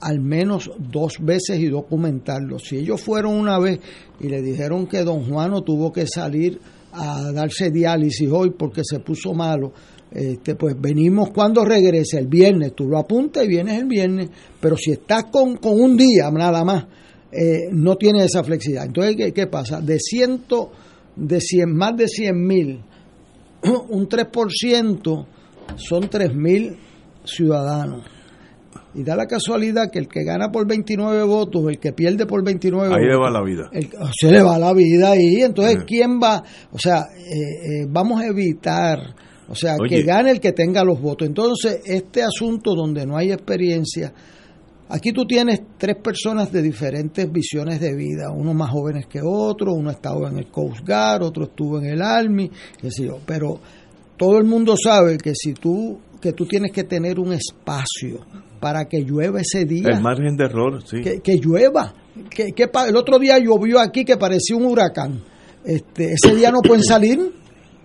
al menos dos veces y documentarlos. Si ellos fueron una vez y le dijeron que don Juano tuvo que salir a darse diálisis hoy porque se puso malo, este, pues venimos cuando regrese, el viernes, tú lo apuntas y vienes el viernes, pero si estás con, con un día nada más, eh, no tienes esa flexibilidad. Entonces, ¿qué, qué pasa? De ciento, de cien, más de 100 mil, un 3% son 3 mil ciudadanos. Y da la casualidad que el que gana por 29 votos, el que pierde por 29 Ahí le votos, va la vida. el- se le va la vida ahí. Entonces. ¿quién va? O sea, eh, eh, vamos a evitar, o sea, Oye. que gane el que tenga los votos. Entonces, este asunto donde no hay experiencia, aquí tú tienes tres personas de diferentes visiones de vida, uno más jóvenes que otro, uno ha estado en el Coast Guard, otro estuvo en el Army, qué sé yo, pero todo el mundo sabe que si tú que tú tienes que tener un espacio para que llueva ese día El margen de error, sí. que, que llueva. Que, que el otro día llovió aquí que parecía un huracán. Este, ese día no pueden salir.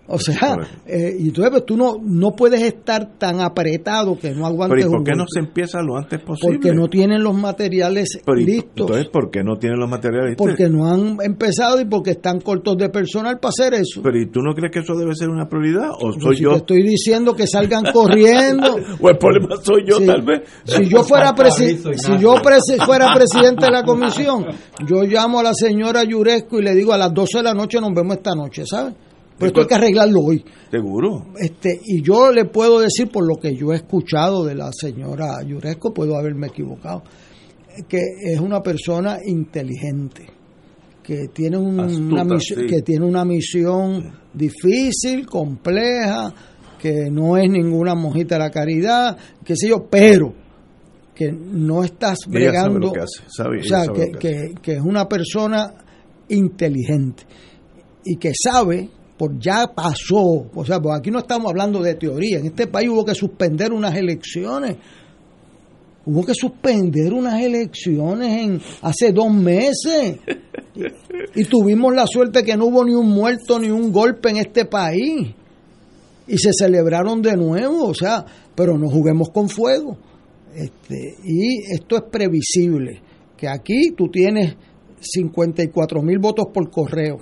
O sea, eh, y entonces pues, tú no, no puedes estar tan apretado que no aguantes Pero ¿y por un qué no se empieza lo antes posible? Porque no tienen los materiales Pero, ¿y- listos. Entonces, ¿por qué no tienen los materiales listos? porque no han empezado y porque están cortos de personal para hacer eso. Pero ¿y tú no crees que eso debe ser una prioridad? ¿O Pues soy si yo? te estoy diciendo que salgan corriendo. ¿O el problema soy yo, Sí. tal vez? Si yo fuera presi- si yo presi- fuera presidente de la comisión, yo llamo a la señora Yuresco y le digo a las 12 de la noche nos vemos esta noche, ¿sabes? Pero esto hay que arreglarlo hoy. Seguro. Este, y yo le puedo decir, por lo que yo he escuchado de la señora Yuresco, puedo haberme equivocado, que es una persona inteligente, que tiene, un- Astuta, una, misión, sí. que tiene una misión difícil, compleja, que no es ninguna mojita de la caridad, qué sé yo, pero que no estás sabe bregando, hace, sabe, o sea, que- que es una persona inteligente y que sabe, por ya pasó, o sea, porque aquí no estamos hablando de teoría, en este país hubo que suspender unas elecciones, hubo que suspender unas elecciones en hace dos meses. Y, y tuvimos la suerte que no hubo ni un muerto ni un golpe en este país. y se celebraron de nuevo, o sea, pero no juguemos con fuego. Este, y esto es previsible, que aquí tú tienes 54 mil votos por correo,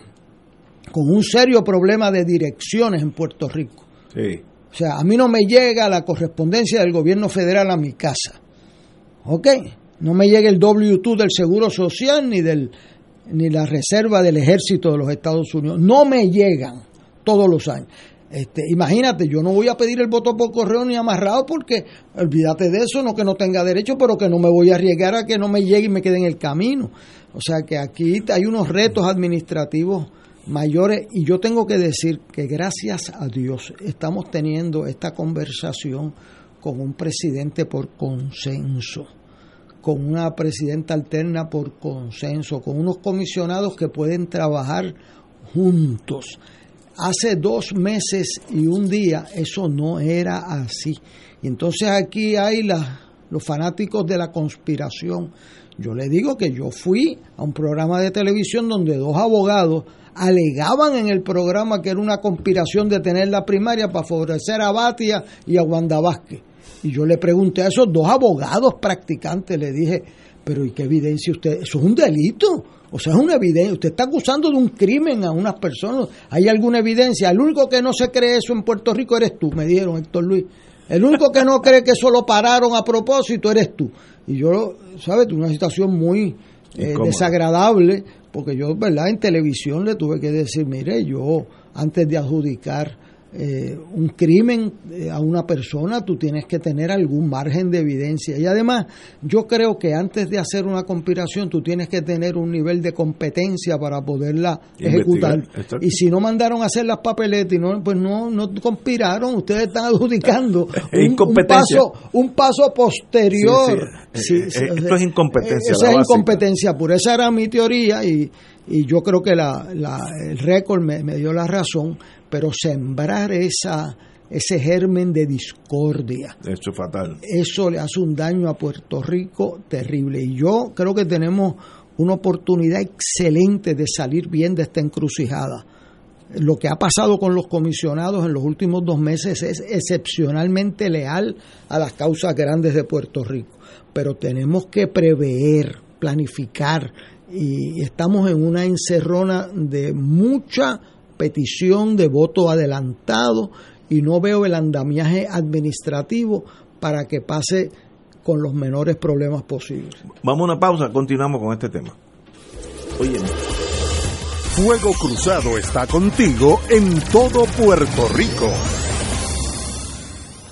con un serio problema de direcciones en Puerto Rico. O sea, a mí no me llega la correspondencia del gobierno federal a mi casa. ¿Ok? No me llega el W2 del Seguro Social ni del ni la reserva del ejército de los Estados Unidos. No me llegan todos los años. Este, imagínate, yo no voy a pedir el voto por correo ni amarrado porque olvídate de eso, no que no tenga derecho, pero que no me voy a arriesgar a que no me llegue y me quede en el camino. O sea que aquí hay unos retos administrativos mayores y yo tengo que decir que gracias a Dios estamos teniendo esta conversación con un presidente por consenso, con una presidenta alterna por consenso, con unos comisionados que pueden trabajar juntos Hace dos meses y un día eso no era así. Y entonces aquí hay los fanáticos de la conspiración. Yo le digo que yo fui a un programa de televisión donde dos abogados alegaban en el programa que era una conspiración de tener la primaria para favorecer a Batia y a Wanda Vázquez. Y yo le pregunté a esos dos abogados practicantes, le dije, pero ¿y qué evidencia usted? Eso es un delito. O sea, es una evidencia. Usted está acusando de un crimen a unas personas. ¿Hay alguna evidencia? El único que no se cree eso en Puerto Rico eres tú, me dijeron, Héctor Luis. El único que no cree que eso lo pararon a propósito eres tú. Y yo, ¿sabes? Una situación muy eh, desagradable, porque yo, ¿verdad? En televisión le tuve que decir, mire, yo antes de adjudicar eh, un crimen eh, a una persona, tú tienes que tener algún margen de evidencia. Y además, yo creo que antes de hacer una conspiración, tú tienes que tener un nivel de competencia para poderla ejecutar. Y si no mandaron a hacer las papeletas y no, pues no, no conspiraron, ustedes están adjudicando un, paso, un paso posterior. Eh, esto es incompetencia. Esa es incompetencia pura. Esa era mi teoría y, y yo creo que la, el récord me, me dio la razón pero sembrar esa, ese germen de discordia. Eso es fatal. Eso le hace un daño a Puerto Rico terrible. Y yo creo que tenemos una oportunidad excelente de salir bien de esta encrucijada. Lo que ha pasado con los comisionados en los últimos dos meses es excepcionalmente leal a las causas grandes de Puerto Rico. Pero tenemos que prever, planificar, y estamos en una encerrona de mucha petición de voto adelantado y no veo el andamiaje administrativo para que pase con los menores problemas posibles. Vamos a una pausa, continuamos con este tema. Oye. Fuego Cruzado está contigo en todo Puerto Rico.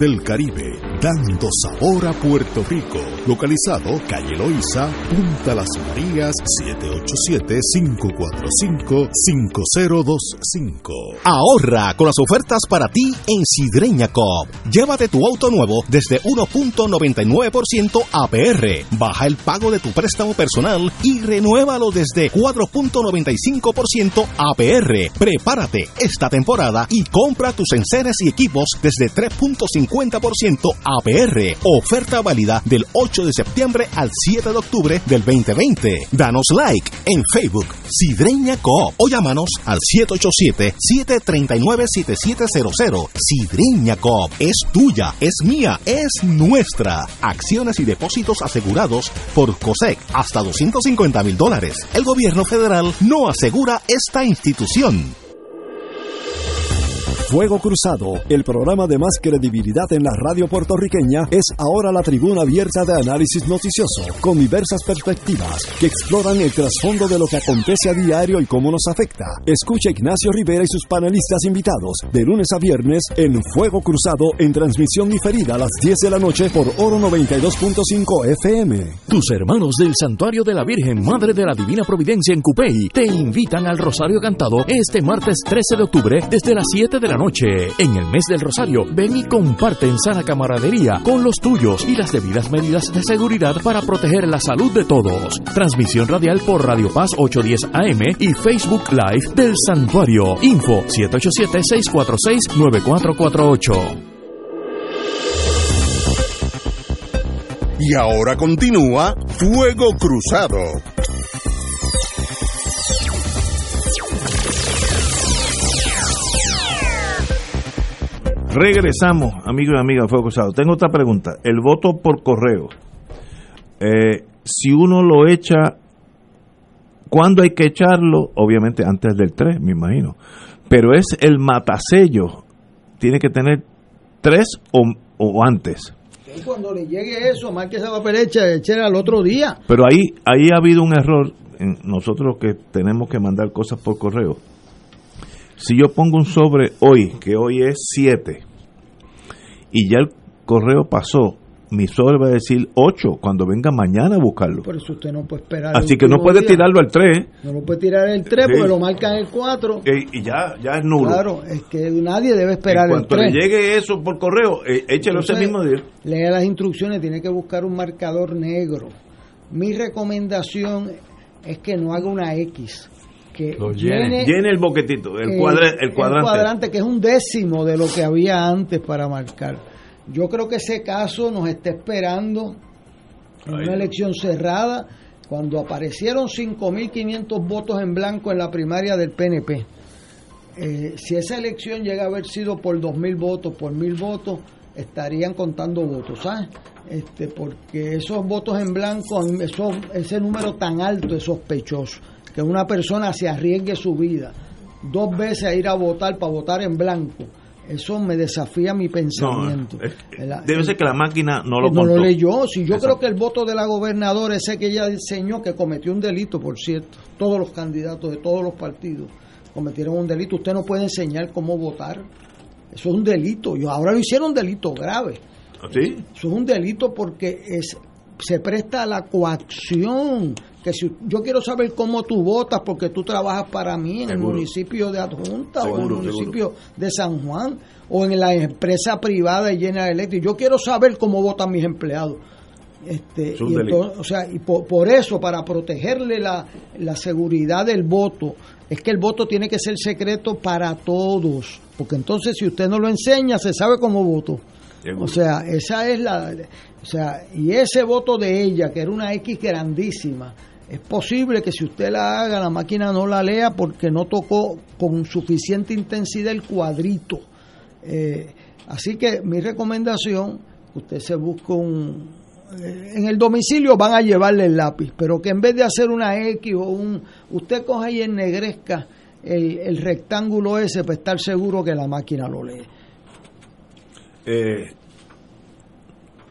del Caribe, dando sabor a Puerto Rico. Localizado calle Loíza, Punta Las Marías, 787-545-5025. Ahorra con las ofertas para ti en Sidreña Coop. Llévate tu auto nuevo desde 1.99% APR. Baja el pago de tu préstamo personal y renuévalo desde 4.95% APR. Prepárate esta temporada y compra tus enseres y equipos desde 3.50 50% APR. Oferta válida del 8 de septiembre al 7 de octubre del 2020. Danos like en Facebook, Sidreña Coop o llámanos al 787-739-7700. Sidreña Coop es tuya, es mía, es nuestra. Acciones y depósitos asegurados por COSEC hasta 250 mil dólares. El gobierno federal no asegura esta institución. Fuego Cruzado, el programa de más credibilidad en la radio puertorriqueña, es ahora la tribuna abierta de análisis noticioso, con diversas perspectivas que exploran el trasfondo de lo que acontece a diario y cómo nos afecta. Escucha Ignacio Rivera y sus panelistas invitados de lunes a viernes en Fuego Cruzado en transmisión diferida a las 10 de la noche por Oro 92.5 FM. Tus hermanos del Santuario de la Virgen Madre de la Divina Providencia en Cupey te invitan al Rosario Cantado este martes 13 de octubre desde las 7 de la noche. En el mes del Rosario, ven y comparte en sana camaradería con los tuyos y las debidas medidas de seguridad para proteger la salud de todos. Transmisión radial por Radio Paz 810 AM y Facebook Live del Santuario. Info 787-646-9448. Y ahora continúa Fuego Cruzado. Regresamos, amigos y amigas Fuego Cruzado. Tengo otra pregunta. El voto por correo. Eh, si uno lo echa, ¿cuándo hay que echarlo? Obviamente antes del 3, me imagino. Pero es el matasello. Tiene que tener 3 o, o antes. Y cuando le llegue eso, más que esa papelecha, echar al otro día. Pero ahí, ahí ha habido un error en nosotros que tenemos que mandar cosas por correo. Si yo pongo un sobre hoy, que hoy es 7, y ya el correo pasó, mi sobre va a decir 8 cuando venga mañana a buscarlo. Por eso usted no puede esperar. Así que no puede tirarlo al 3. No lo puede tirar el 3 Sí. porque lo marcan el 4. Y, y ya, ya es nulo. Claro, es que nadie debe esperar en el cuanto le 3. llegue eso por correo, eh, échelo ese mismo día. Lea las instrucciones, tiene que buscar un marcador negro. Mi recomendación es que no haga una X. Que Lo llene. Llene el boquetito, el, cuadre- el cuadrante. cuadrante, que es un décimo de lo que había antes para marcar. Yo creo que ese caso nos está esperando en Ay, una elección cerrada, cuando aparecieron 5.500 votos en blanco en la primaria del PNP. Eh, si esa elección llega a haber sido por 2.000 votos, por 1.000 votos, estarían contando votos, ¿sabes? Este, porque esos votos en blanco, eso- ese número tan alto es sospechoso, que una persona se arriesgue su vida dos veces a ir a votar para votar en blanco. Eso me desafía mi No, pensamiento. ¿verdad? debe ser que la máquina no lo no contó. lo leyó. Si yo Exacto. creo que el voto de la gobernadora, ese que ella diseñó, que cometió un delito, por cierto, todos los candidatos de todos los partidos cometieron un delito. Usted no puede enseñar cómo votar. Eso es un delito. Y ahora lo hicieron un delito grave. ¿Sí? Eso es un delito porque es se presta a la coacción. Que si yo quiero saber cómo tú votas porque tú trabajas para mí en el municipio de Adjunta o en el Seguro, municipio de San Juan o en la empresa privada de General Electric. Yo quiero saber cómo votan mis empleados. Este, Es y entonces, o sea, y por, por eso, para protegerle la, la seguridad del voto, es que el voto tiene que ser secreto para todos, porque entonces si usted no lo enseña, se sabe cómo voto. O sea, esa es la, o sea, y ese voto de ella, que era una X grandísima, es posible que si usted la haga, la máquina no la lea porque no tocó con suficiente intensidad el cuadrito. Eh, así que mi recomendación, que usted se busque un... eh, En el domicilio van a llevarle el lápiz, pero que en vez de hacer una X o un... Usted coja y ennegrezca el, el rectángulo ese para estar seguro que la máquina lo lee. Eh,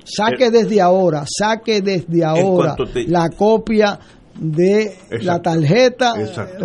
Saque Eh, desde ahora, saque desde ahora te- la copia de Exacto. la tarjeta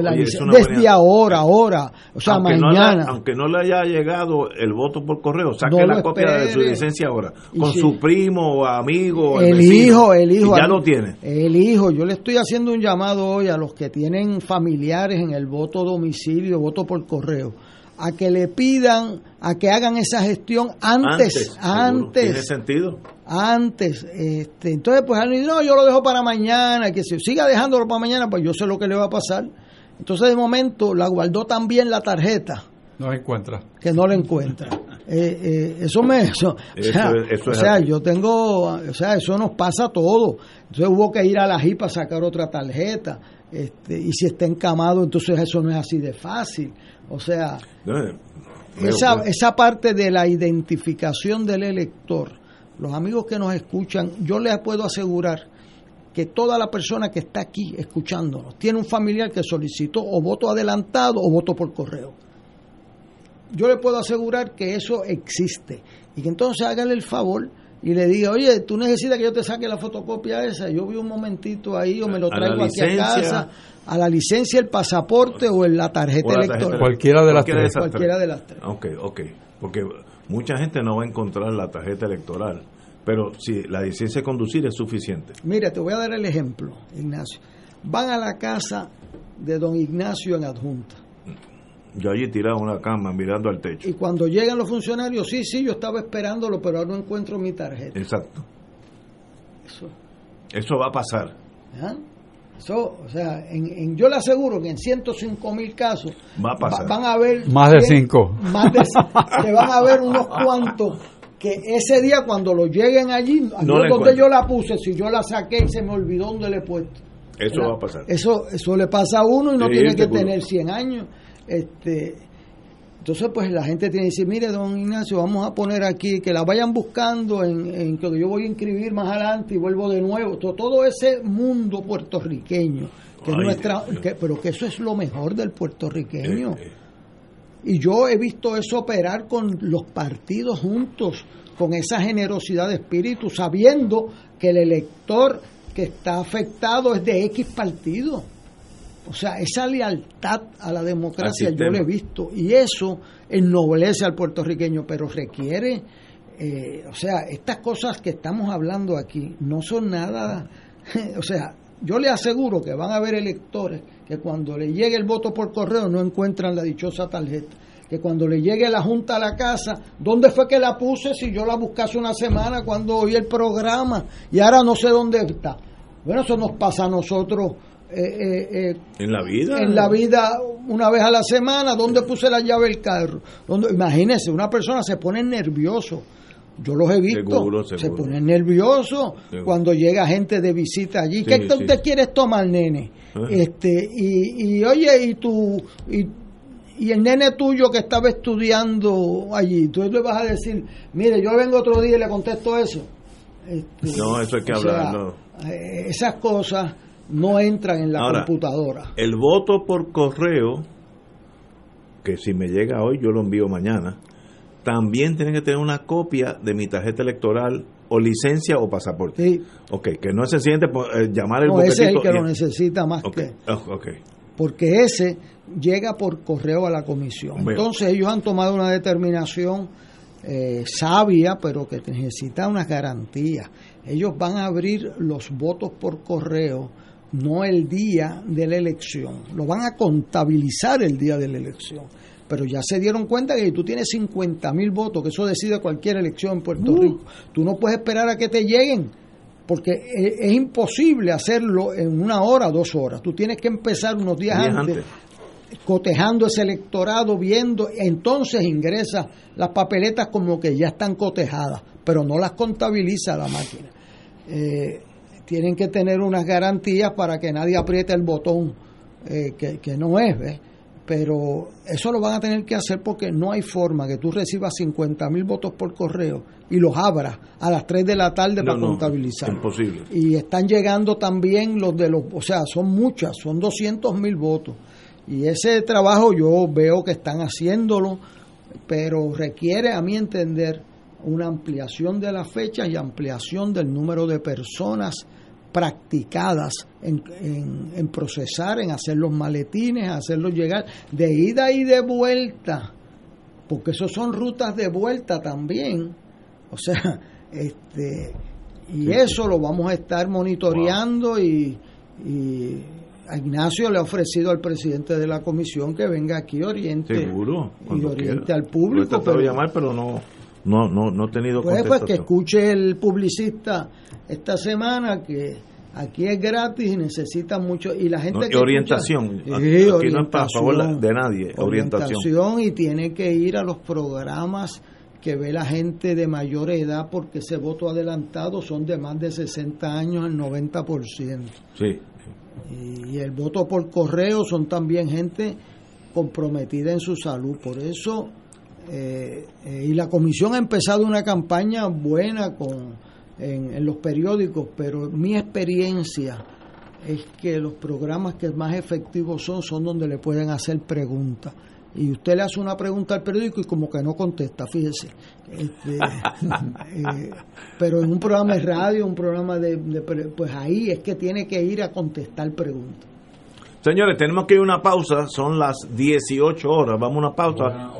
la Oye, desde buena- ahora, ahora, o sea, aunque no le- mañana. aunque no le haya llegado el voto por correo, saque No la copia de su licencia ahora. Con su primo o amigo. el vecino, hijo, el hijo. ya lo tiene. El hijo, yo le estoy haciendo un llamado hoy a los que tienen familiares en el voto domicilio, voto por correo, a que le pidan, a que hagan esa gestión antes, antes, Tiene sentido. antes. Este, entonces, pues alguien dice, no, yo lo dejo para mañana, que se siga dejándolo para mañana, pues yo sé lo que le va a pasar. Entonces, de momento, la guardó también la tarjeta No encuentra. que no la encuentra. Eh, eh, eso me eso, o Eso sea, es- eso o es sea, así. yo tengo o sea eso nos pasa a todo entonces hubo que ir a la JIP a sacar otra tarjeta este, y si está encamado entonces eso no es así de fácil. O sea esa, esa parte de la identificación del elector, los amigos que nos escuchan, yo les puedo asegurar que toda la persona que está aquí escuchándonos tiene un familiar que solicitó o voto adelantado o voto por correo. Yo le puedo asegurar que eso existe. Y que entonces hágale el favor y le diga, oye, tú necesitas que yo te saque la fotocopia esa, yo vi un momentito ahí o me lo A traigo aquí a casa, a la licencia, el pasaporte o en la tarjeta electoral. Cualquiera de las cualquiera tres. esas Cualquiera de las tres. Ok, ok. Porque mucha gente no va a encontrar la tarjeta electoral. Pero si la licencia de conducir es suficiente. Mira, te voy a dar el ejemplo, Ignacio. Van a la casa de don Ignacio en adjunta. Yo allí tirado en una cama mirando al techo. Y cuando llegan los funcionarios, sí, sí, yo estaba esperándolo, pero ahora no encuentro mi tarjeta. Exacto. Eso. Eso va a pasar. ¿Ah? Eso, o sea, en, en- yo le aseguro que en 105 mil casos Va a pasar. van a haber Más de cien- cinco. más de que van a haber unos cuantos que ese día cuando lo lleguen allí, No donde yo la puse, si yo la saqué y se me olvidó dónde le he puesto. Eso ¿verdad? va a pasar. Eso, eso le pasa a uno y no Sí, tiene que seguro. tener 100 años. Este, entonces, pues la gente tiene que decir, mire, don Ignacio, vamos a poner aquí, que la vayan buscando en, en que yo voy a inscribir más adelante y vuelvo de nuevo. To- Todo, ese mundo puertorriqueño, que es nuestra, que- pero que eso es lo mejor del puertorriqueño. Eh, eh. Y yo he visto eso operar con los partidos juntos, con esa generosidad de espíritu, sabiendo que el elector que está afectado es de X partido. O sea, esa lealtad a la democracia yo lo he visto. Y eso ennoblece al puertorriqueño, pero requiere, eh, o sea, estas cosas que estamos hablando aquí no son nada, o sea, yo le aseguro que van a haber electores que cuando le llegue el voto por correo no encuentran la dichosa tarjeta. Que cuando le llegue la Junta a la casa, ¿dónde fue que la puse? Si yo la busqué hace una semana cuando oí el programa y ahora no sé dónde está. Bueno, eso nos pasa a nosotros eh, eh, eh, En la vida. en la vida una vez a la semana, ¿dónde puse la llave del carro? ¿Dónde? Imagínese, una persona se pone nervioso. Yo los he visto. Seguro, Se seguro. pone nervioso Seguro. cuando llega gente de visita allí. Sí, ¿Qué sí. usted quieres tomar, nene? Ah. Este, y, y oye, y tu y, y el nene tuyo que estaba estudiando allí, tú le vas a decir, mire, yo vengo otro día y le contesto eso. Este, No, eso hay que o sea, hablarlo. eh, esas cosas no entran en la Ahora, computadora. El voto por correo, que si me llega hoy yo lo envío mañana, también tiene que tener una copia de mi tarjeta electoral o licencia o pasaporte. Sí. Ok, que no es sencillo eh, llamar el No, ese es el que lo necesita más que. oh, ok. Porque ese llega por correo a la comisión. Entonces ellos han tomado una determinación eh, sabia, pero que necesita unas garantías. Ellos van a abrir los votos por correo, no el día de la elección. Lo van a contabilizar el día de la elección. Pero ya se dieron cuenta que si tú tienes 50 mil votos, que eso decide cualquier elección en Puerto Uh. Rico, tú no puedes esperar a que te lleguen porque es, es imposible hacerlo en una hora, dos horas. Tú tienes que empezar unos días Días antes, antes. cotejando ese electorado, viendo, entonces ingresa las papeletas como que ya están cotejadas, pero no las contabiliza la máquina. Eh, tienen que tener unas garantías para que nadie apriete el botón eh, que, que no es, ¿ves? pero eso lo van a tener que hacer porque no hay forma que tú recibas 50 mil votos por correo y los abras a las 3 de la tarde No, para no, contabilizar. imposible. Y están llegando también los de los, o sea, son muchas, son 200 mil votos. Y ese trabajo yo veo que están haciéndolo, pero requiere, a mi entender, una ampliación de la fecha y ampliación del número de personas practicadas en, en- en procesar, en hacer los maletines, hacerlos llegar de ida y de vuelta, porque eso son rutas de vuelta también. O sea, este y eso lo vamos a estar monitoreando y, y a Ignacio le ha ofrecido al presidente de la comisión que venga aquí oriente Seguro. y oriente quiera. al Lo he público. de pero- llamar, pero no, no, no, no he tenido pues, pues que escuche el publicista esta semana que aquí es gratis y necesita mucho y la gente No, que orientación. escucha- Aquí Sí, no es para favor de nadie, orientación. orientación y tiene que ir a los programas que ve la gente de mayor edad porque ese voto adelantado son de más de 60 años el 90% Sí. y el voto por correo son también gente comprometida en su salud. Por eso, eh, eh, y la comisión ha empezado una campaña buena con, en, en los periódicos, pero mi experiencia es que los programas que más efectivos son son donde le pueden hacer preguntas. Y usted le hace una pregunta al periódico y como que no contesta, fíjese. Este, eh, pero en un programa de radio, un programa de, de Pues ahí es que tiene que ir a contestar preguntas. Señores, tenemos que ir a una pausa, son las 18 horas, vamos a una pausa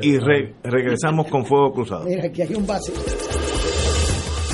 y re- regresamos con Fuego Cruzado. Mira, aquí hay un vacío.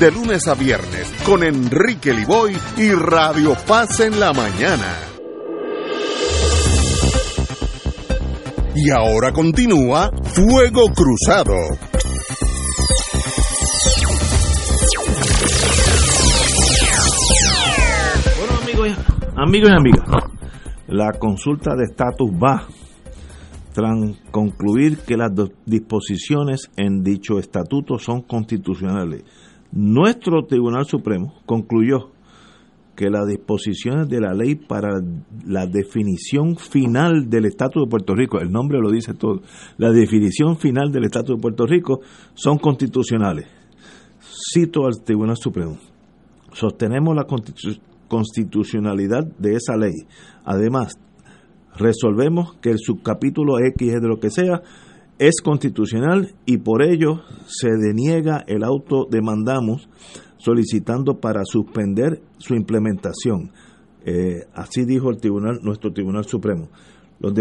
de lunes a viernes con Enrique Liboy y Radio Paz en la mañana. Y ahora continúa Fuego Cruzado. Bueno, amigos, amigos y amigas, la consulta de estatus va tras concluir que las disposiciones en dicho estatuto son constitucionales. Nuestro Tribunal Supremo concluyó que las disposiciones de la ley para la definición final del Estatus de Puerto Rico, el nombre lo dice todo, la definición final del Estatus de Puerto Rico son constitucionales. Cito al Tribunal Supremo. Sostenemos la constitucionalidad de esa ley. Además, resolvemos que el subcapítulo X de lo que sea es constitucional y por ello se deniega el auto demandamos solicitando para suspender su implementación. Eh, así dijo el tribunal, nuestro Tribunal Supremo. Los,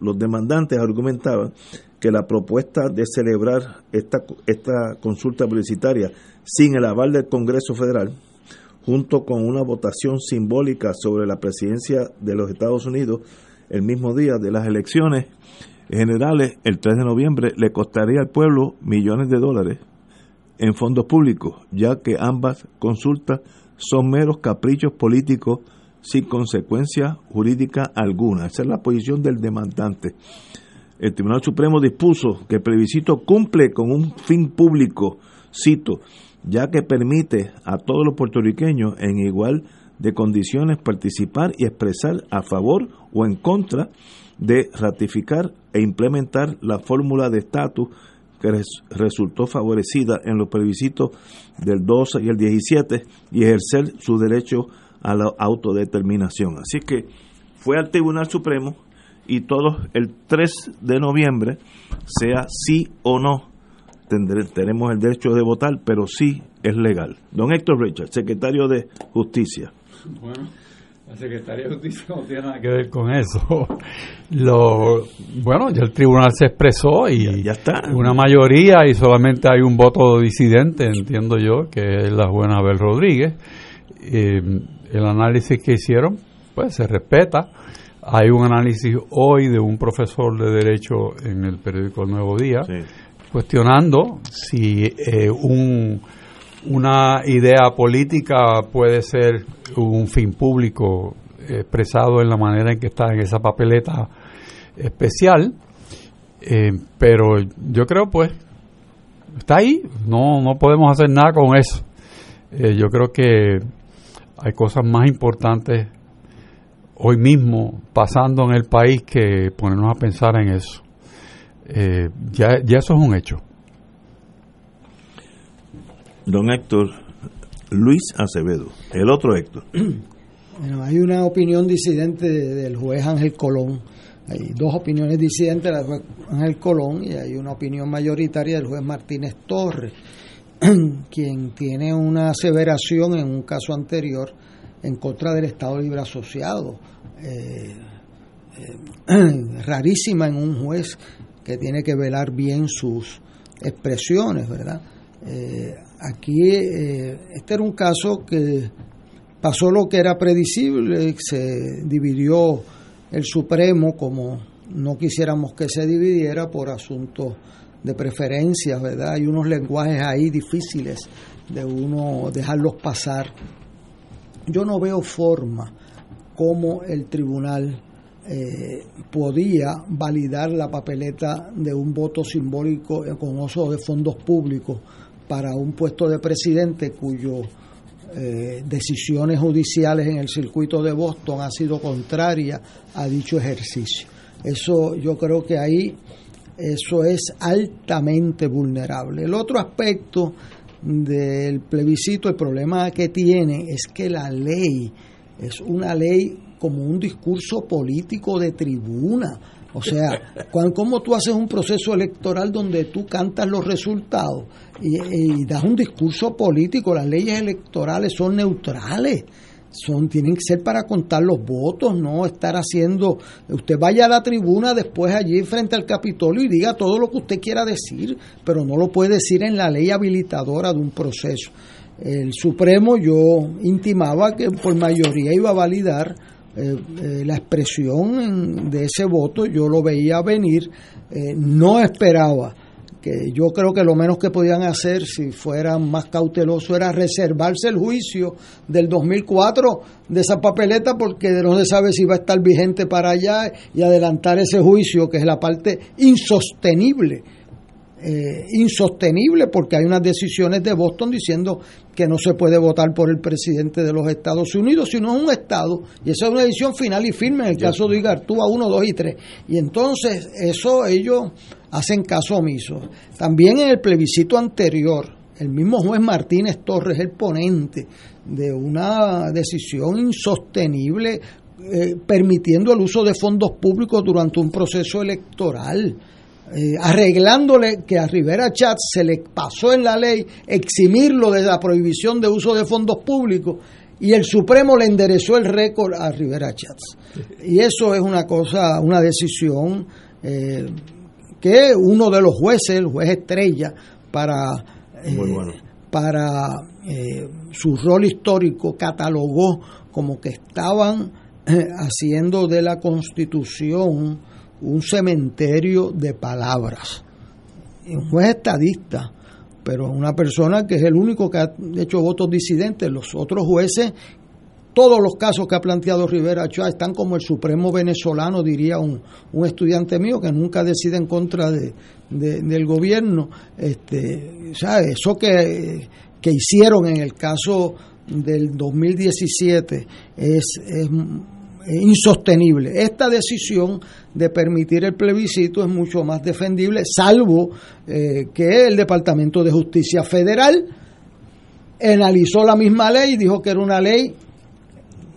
los demandantes argumentaban que la propuesta de celebrar esta, esta consulta publicitaria sin el aval del Congreso Federal, junto con una votación simbólica sobre la presidencia de los Estados Unidos el mismo día de las elecciones generales, el 3 de noviembre, le costaría al pueblo millones de dólares en fondos públicos, ya que ambas consultas son meros caprichos políticos sin consecuencia jurídica alguna. Esa es la posición del demandante. el Tribunal Supremo dispuso que el plebiscito cumple con un fin público, cito, ya que permite a todos los puertorriqueños en igual de condiciones participar y expresar a favor o en contra de ratificar e implementar la fórmula de estatus que resultó favorecida en los plebiscitos del 12 y el 17 y ejercer su derecho a la autodeterminación. Así que fue al Tribunal Supremo y todos el 3 de noviembre, sea sí o no, tenemos el derecho de votar, pero sí es legal. Don Héctor Richard, secretario de Justicia. Bueno, la Secretaría de Justicia no tiene nada que ver con eso. Lo, bueno, ya el tribunal se expresó y ya, está. una mayoría y solamente hay un voto disidente, entiendo yo, que es la buena Abel Rodríguez. Eh, el análisis que hicieron, pues se respeta. Hay un análisis hoy de un profesor de Derecho en el periódico Nuevo Día cuestionando si eh, un, una idea política puede ser un fin público expresado en la manera en que está en esa papeleta especial. Eh, pero yo creo pues está ahí, no, no podemos hacer nada con eso. Eh, yo creo que hay cosas más importantes hoy mismo pasando en el país que ponernos a pensar en eso. Eh, ya, ya eso es un hecho. Don Héctor, Luis Acevedo, el otro Héctor. Bueno, hay una opinión disidente del juez Ángel Colón. Hay dos opiniones disidentes del juez Ángel Colón y hay una opinión mayoritaria del juez Martínez Torres, quien tiene una aseveración en un caso anterior en contra del Estado Libre Asociado. Eh, eh, rarísima en un juez que tiene que velar bien sus expresiones, ¿verdad? Eh, aquí este era un caso que pasó lo que era predecible, se dividió el Supremo como no quisiéramos que se dividiera por asuntos de preferencias, ¿verdad? Hay unos lenguajes ahí difíciles de uno dejarlos pasar yo no veo forma como el tribunal eh, podía validar la papeleta de un voto simbólico con uso de fondos públicos para un puesto de presidente cuyo eh, decisiones judiciales en el circuito de Boston ha sido contraria a dicho ejercicio. Eso yo creo que ahí eso es altamente vulnerable. El otro aspecto del plebiscito, el problema que tiene es que la ley es una ley como un discurso político de tribuna. O sea, ¿cómo tú haces un proceso electoral donde tú cantas los resultados y, y das un discurso político? Las leyes electorales son neutrales son tienen que ser para contar los votos, no estar haciendo, usted vaya a la tribuna después allí frente al Capitolio y diga todo lo que usted quiera decir, pero no lo puede decir en la ley habilitadora de un proceso. El Supremo yo intimaba que por mayoría iba a validar eh, eh, la expresión de ese voto, yo lo veía venir, eh, no esperaba que yo creo que lo menos que podían hacer si fueran más cautelosos era reservarse el juicio del 2004 de esa papeleta porque no se sabe si va a estar vigente para allá y adelantar ese juicio que es la parte insostenible. Eh, insostenible porque hay unas decisiones de Boston diciendo que no se puede votar por el presidente de los Estados Unidos, sino un Estado, y esa es una decisión final y firme en el caso de Igartúa 1, 2 y 3. Y entonces eso ellos hacen caso omiso. También en el plebiscito anterior, el mismo juez Martínez Torres, el ponente de una decisión insostenible eh, permitiendo el uso de fondos públicos durante un proceso electoral. Eh, arreglándole que a Rivera Chats se le pasó en la ley eximirlo de la prohibición de uso de fondos públicos y el Supremo le enderezó el récord a Rivera Chats. Y eso es una cosa, una decisión eh, que uno de los jueces, el juez estrella, para, eh, para su rol histórico, catalogó como que estaban haciendo de la Constitución un cementerio de palabras. Un juez estadista, pero una persona que es el único que ha hecho votos disidentes. Los otros jueces todos los casos que ha planteado Rivera Ochoa están como el Supremo venezolano, diría un, un estudiante mío que nunca decide en contra de, de- del gobierno. Este, ¿sabe? Eso que, que hicieron en el caso del 2017 es, es es insostenible. Esta decisión de permitir el plebiscito es mucho más defendible, salvo eh, que el Departamento de Justicia Federal analizó la misma ley y dijo que era una ley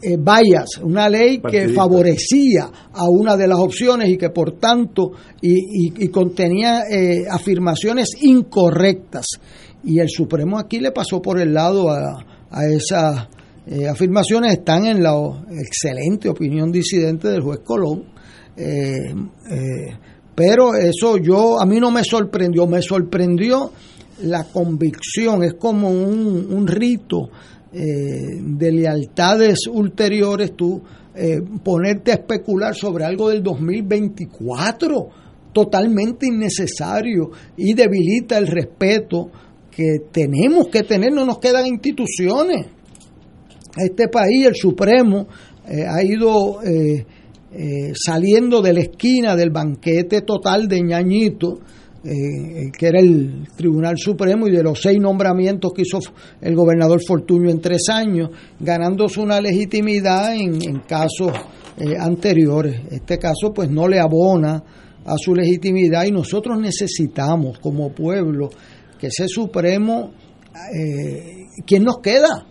eh, bias, una ley que favorecía a una de las opciones y que por tanto y, y- y contenía eh, afirmaciones incorrectas. Y el Supremo aquí le pasó por el lado a, a esas eh, afirmaciones, están en la excelente opinión disidente del juez Colón. Eh, eh, pero eso yo a mí no me sorprendió, me sorprendió la convicción, es como un, un rito de lealtades ulteriores, tú ponerte a especular sobre algo del 2024, totalmente innecesario y debilita el respeto que tenemos que tener, no nos quedan instituciones. Este país, el Supremo, eh, ha ido eh, eh, saliendo de la esquina del banquete total de Ñañito, que era el Tribunal Supremo, y de los seis nombramientos que hizo el gobernador Fortuño en tres años, ganándose una legitimidad en, en casos anteriores. Este caso pues no le abona a su legitimidad y nosotros necesitamos como pueblo que ese Supremo, ¿quién nos queda?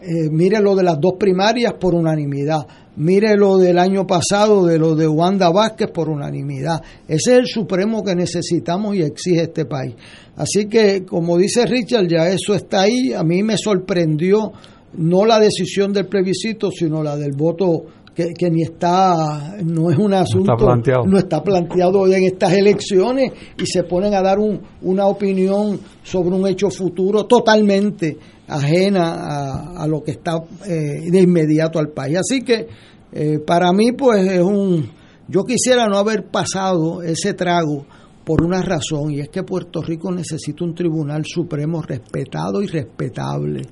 Eh, mire lo de las dos primarias por unanimidad. Mire lo del año pasado, de lo de Wanda Vázquez por unanimidad. Ese es el supremo que necesitamos y exige este país. Así que, como dice Richard, ya eso está ahí. A mí me sorprendió no la decisión del plebiscito, sino la del voto que, que ni está, no es un asunto, planteado. no está planteado en estas elecciones y se ponen a dar un- una opinión sobre un hecho futuro totalmente ajena a, lo que está eh, de inmediato al país. Así que eh, para mí pues es un... Yo quisiera no haber pasado ese trago por una razón y es que Puerto Rico necesita un tribunal supremo respetado y respetable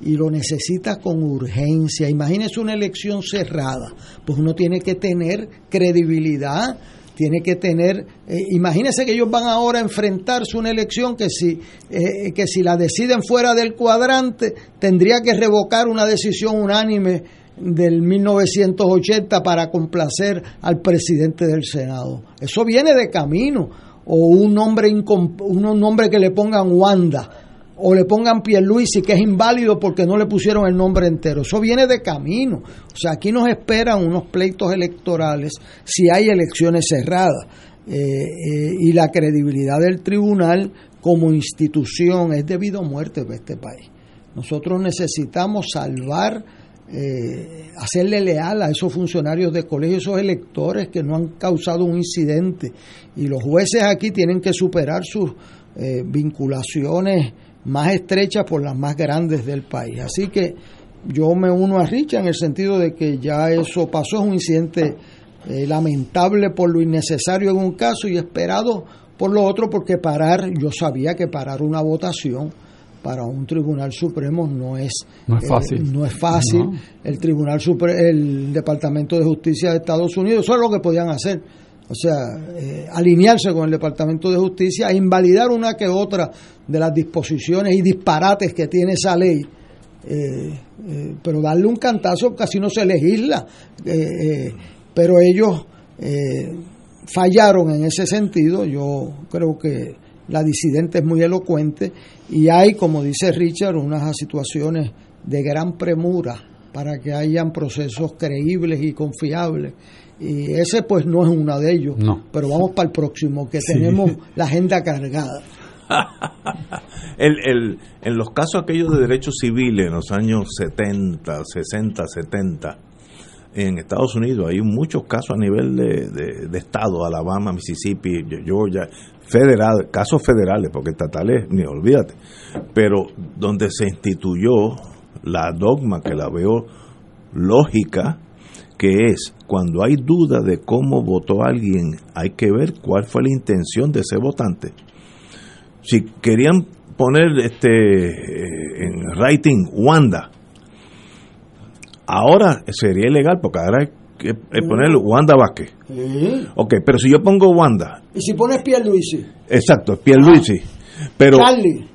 y lo necesita con urgencia. Imagínese una elección cerrada, pues uno tiene que tener credibilidad, tiene que tener, eh, imagínese que ellos van ahora a enfrentarse una elección que si, eh, que si la deciden fuera del cuadrante, tendría que revocar una decisión unánime del 1980 para complacer al presidente del Senado. Eso viene de camino. O un nombre, un nombre que le pongan Wanda o le pongan Pierluisi que es inválido porque no le pusieron el nombre entero. Eso viene de camino. O sea, aquí nos esperan unos pleitos electorales si hay elecciones cerradas. Eh, eh, y la credibilidad del tribunal como institución es debido a muerte para este país. Nosotros necesitamos salvar, eh, hacerle leal a esos funcionarios de colegio, esos electores que no han causado un incidente. Y los jueces aquí tienen que superar sus eh, vinculaciones más estrechas por las más grandes del país. Así que yo me uno a Richa en el sentido de que ya eso pasó, es un incidente eh, lamentable por lo innecesario en un caso y esperado por lo otro, porque parar, yo sabía que parar una votación para un tribunal supremo no es No es eh, fácil. no es fácil. No. El tribunal Supre- el departamento de justicia de Estados Unidos eso es lo que podían hacer o sea eh, alinearse con el departamento de justicia e invalidar una que otra de las disposiciones y disparates que tiene esa ley eh, eh, pero darle un cantazo casi no se legisla pero ellos fallaron en ese sentido yo creo que la disidente es muy elocuente y hay, como dice Richard, unas situaciones de gran premura para que hayan procesos creíbles y confiables. Y ese pues no es uno de ellos, No. pero vamos para el próximo, que Sí. tenemos la agenda cargada. El, el, en los casos aquellos de derechos civiles en los años 70, 60, 70, en Estados Unidos hay muchos casos a nivel de, de- de estado, Alabama, Mississippi, Georgia, federal, casos federales, porque estatales, ni olvídate, pero donde se instituyó la dogma que la veo lógica, que es cuando hay duda de cómo votó alguien, hay que ver cuál fue la intención de ese votante. Si querían poner este eh, en writing Wanda Ahora sería ilegal porque ahora hay que poner Wanda Vázquez. Sí. Ok, pero si yo pongo Wanda, Y si pones Pierluisi, exacto, Pierluisi, pero Charlie,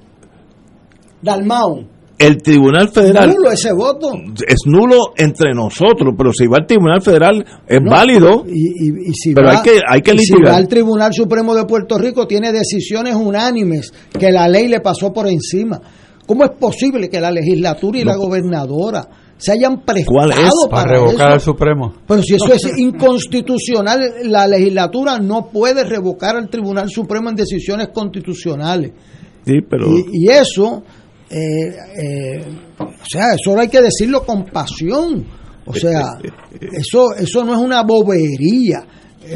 Dalmau, el Tribunal Federal nulo ese voto. es nulo entre nosotros, pero si va al Tribunal Federal es válido. Y, y- y si Pero va, hay que- hay que y si va al Tribunal Supremo de Puerto Rico, tiene decisiones unánimes que la ley le pasó por encima. ¿Cómo es posible que la legislatura y la gobernadora se hayan prestado ¿Cuál es? Para para revocar eso? al Supremo. Pero si eso es inconstitucional, la legislatura no puede revocar al Tribunal Supremo en decisiones constitucionales. Sí, pero Y, y eso, eh, eh, o sea, eso hay que decirlo con pasión. O sea, eso, eso no es una bobería.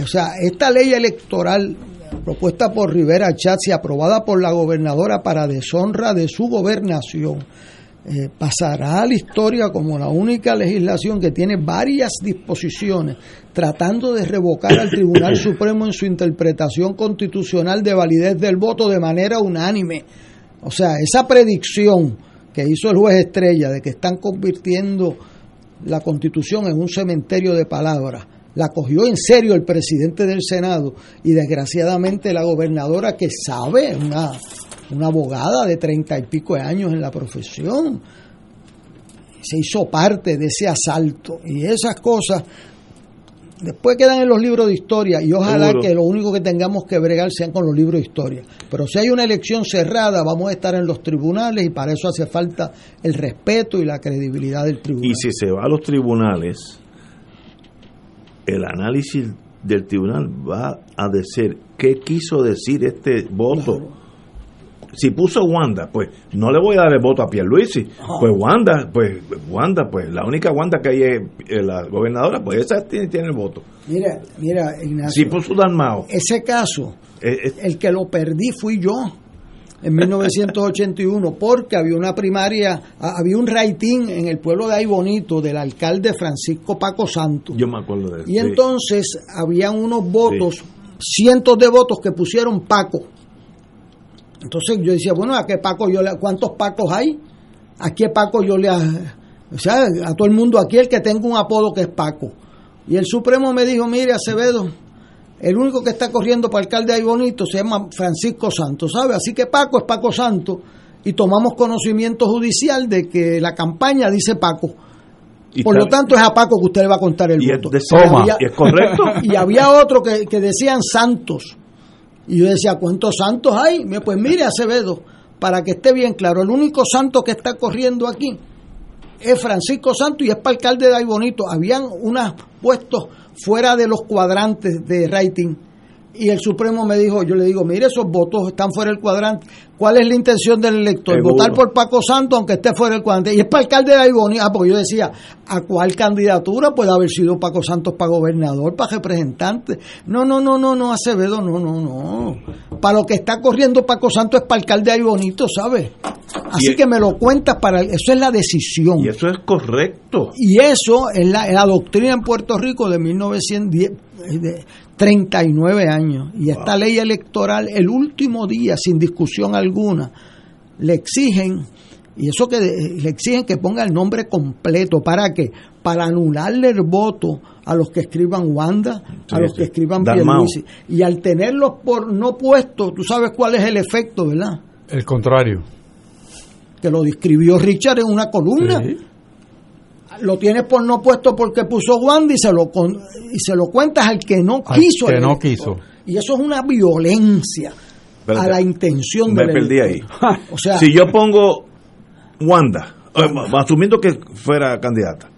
O sea, esta ley electoral propuesta por Rivera Chatz y aprobada por la gobernadora para deshonra de su gobernación, eh, pasará a la historia como la única legislación que tiene varias disposiciones tratando de revocar al Tribunal Supremo en su interpretación constitucional de validez del voto de manera unánime. O sea, esa predicción que hizo el juez Estrella de que están convirtiendo la constitución en un cementerio de palabras, la cogió en serio el presidente del Senado y desgraciadamente la gobernadora que sabe, una, una abogada de treinta y pico de años en la profesión, se hizo parte de ese asalto y esas cosas después quedan en los libros de historia y ojalá Seguro. que lo único que tengamos que bregar sean con los libros de historia. Pero si hay una elección cerrada, vamos a estar en los tribunales y para eso hace falta el respeto y la credibilidad del tribunal. y si se va a los tribunales, el análisis del tribunal va a decir qué quiso decir este voto. Si puso Wanda, pues no le voy a dar el voto a Pierluisi. Pues Wanda, pues Wanda, pues la única Wanda que hay es eh, la gobernadora, pues esa tiene, tiene el voto. Mira, mira, Si Ignacio, puso Dalmao, ese caso, eh, eh, el que lo perdí fui yo en 1981 porque había una primaria, había un rating en el pueblo de Ay Bonito del alcalde Francisco Paco Santos. yo me acuerdo de eso. Y sí. entonces habían unos votos, cientos de votos que pusieron Paco. Entonces yo decía, bueno, ¿a qué Paco yo le, cuántos Pacos hay? ¿A qué Paco yo le, o sea, a todo el mundo aquí el que tenga un apodo que es Paco. Y el Supremo me dijo, mire Acevedo, el único que está corriendo para alcalde ahí bonito se llama Francisco Santos, ¿sabe? Así que Paco es Paco Santos y tomamos conocimiento judicial de que la campaña dice Paco. Y Por lo tanto, es a Paco que usted le va a contar el Y es voto. de- Y Toma. había- ¿Y es correcto? Y había otro que, que decían Santos. Y yo decía, ¿cuántos santos hay? Pues mire, Acevedo, para que esté bien claro, el único santo que está corriendo aquí es Francisco Santos y es para alcalde de Ay Bonito. Habían unos puestos fuera de los cuadrantes de rating. Y el Supremo me dijo, yo le digo, mire, esos votos están fuera del cuadrante. ¿Cuál es la intención del elector? Seguro. Votar por Paco Santos aunque esté fuera del cuadrante. Y es para alcalde de Ay Bonito. Ah, porque yo decía, ¿a cuál candidatura puede haber sido Paco Santos para gobernador, para representante? No, no, no, no, no, Acevedo, no, no, no. Para lo que está corriendo Paco Santos es para alcalde de Ay Bonito, ¿sabes? Así que me lo cuentas para... Eso es la decisión. Y eso es correcto. Y eso es la, la doctrina en Puerto Rico de 1910, eh, de 39 años. Y esta ley electoral, el último día, sin discusión alguna, le exigen, y eso que le exigen que ponga el nombre completo. ¿Para qué? Para anularle el voto a los que escriban Wanda, a los sí. que escriban. Pierluisi. Y al tenerlos por no puestos, tú sabes cuál es el efecto, ¿verdad? El contrario. Que lo describió Richard en una columna Sí. lo tienes por no puesto porque puso Wanda y se lo con- y se lo cuentas al que no Al quiso que el no quiso. y eso es una violencia Espérate. a la intención Me del perdí ahí. elector. o sea si yo pongo Wanda, eh, asumiendo que fuera candidata,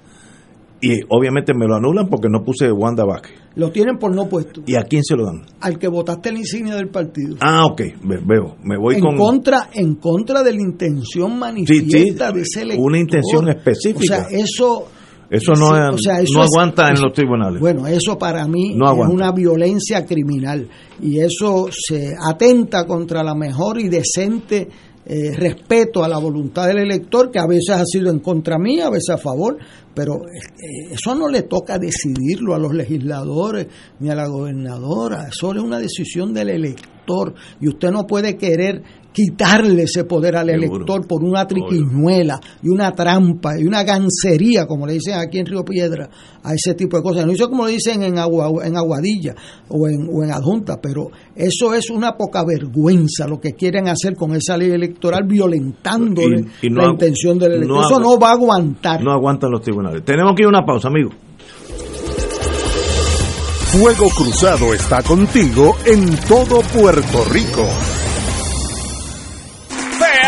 y obviamente me lo anulan porque no puse Wanda Vázquez, lo tienen por no puesto ¿y a quién se lo dan? al que votaste la insignia del partido Ah, ok, ve- veo, me voy en con... contra en contra de la intención manifiesta de ese elector una intención específica. o sea eso Eso no, Sí, es- o sea, eso no es- aguanta en los tribunales. Bueno, eso para mí No es una violencia criminal y eso se atenta contra la mejor y decente eh, respeto a la voluntad del elector, que a veces ha sido en contra mía, a veces a favor, pero eh, eso no le toca decidirlo a los legisladores ni a la gobernadora, eso es una decisión del elector y usted no puede querer quitarle ese poder al elector por una triquiñuela y una trampa y una gancería, como le dicen aquí en Río Piedra, a ese tipo de cosas. No sé como lo dicen en, en Aguadilla o en, o en Adjunta, pero eso es una poca vergüenza lo que quieren hacer con esa ley electoral violentando la intención del elector. eso no va a aguantar. No aguantan los tribunales. Tenemos que ir a una pausa, amigo. Fuego Cruzado está contigo en todo Puerto Rico.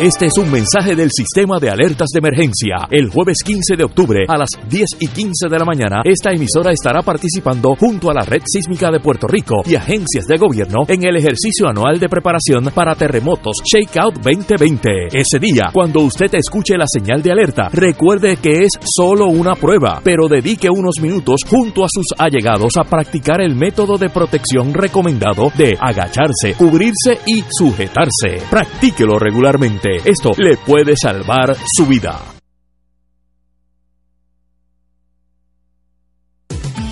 Este es un mensaje del sistema de alertas de emergencia. El jueves 15 de octubre a las 10 y 15 de la mañana, esta emisora estará participando junto a la Red Sísmica de Puerto Rico y agencias de gobierno en el ejercicio anual de preparación para terremotos Shakeout 2020. Ese día, cuando usted escuche la señal de alerta, recuerde que es solo una prueba, pero dedique unos minutos junto a sus allegados a practicar el método de protección recomendado de agacharse, cubrirse y sujetarse. Practíquelo regularmente esto le puede salvar su vida.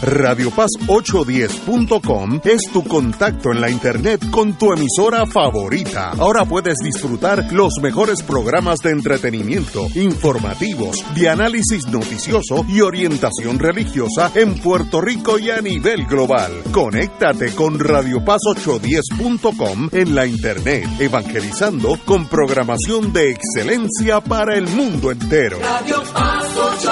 Radio Paz 810.com es tu contacto en la internet con tu emisora favorita. Ahora puedes disfrutar los mejores programas de entretenimiento, informativos, de análisis noticioso y orientación religiosa en Puerto Rico y a nivel global. Conéctate con Radio Paz 810.com en la internet, evangelizando con programación de excelencia para el mundo entero. Radio Paz 810.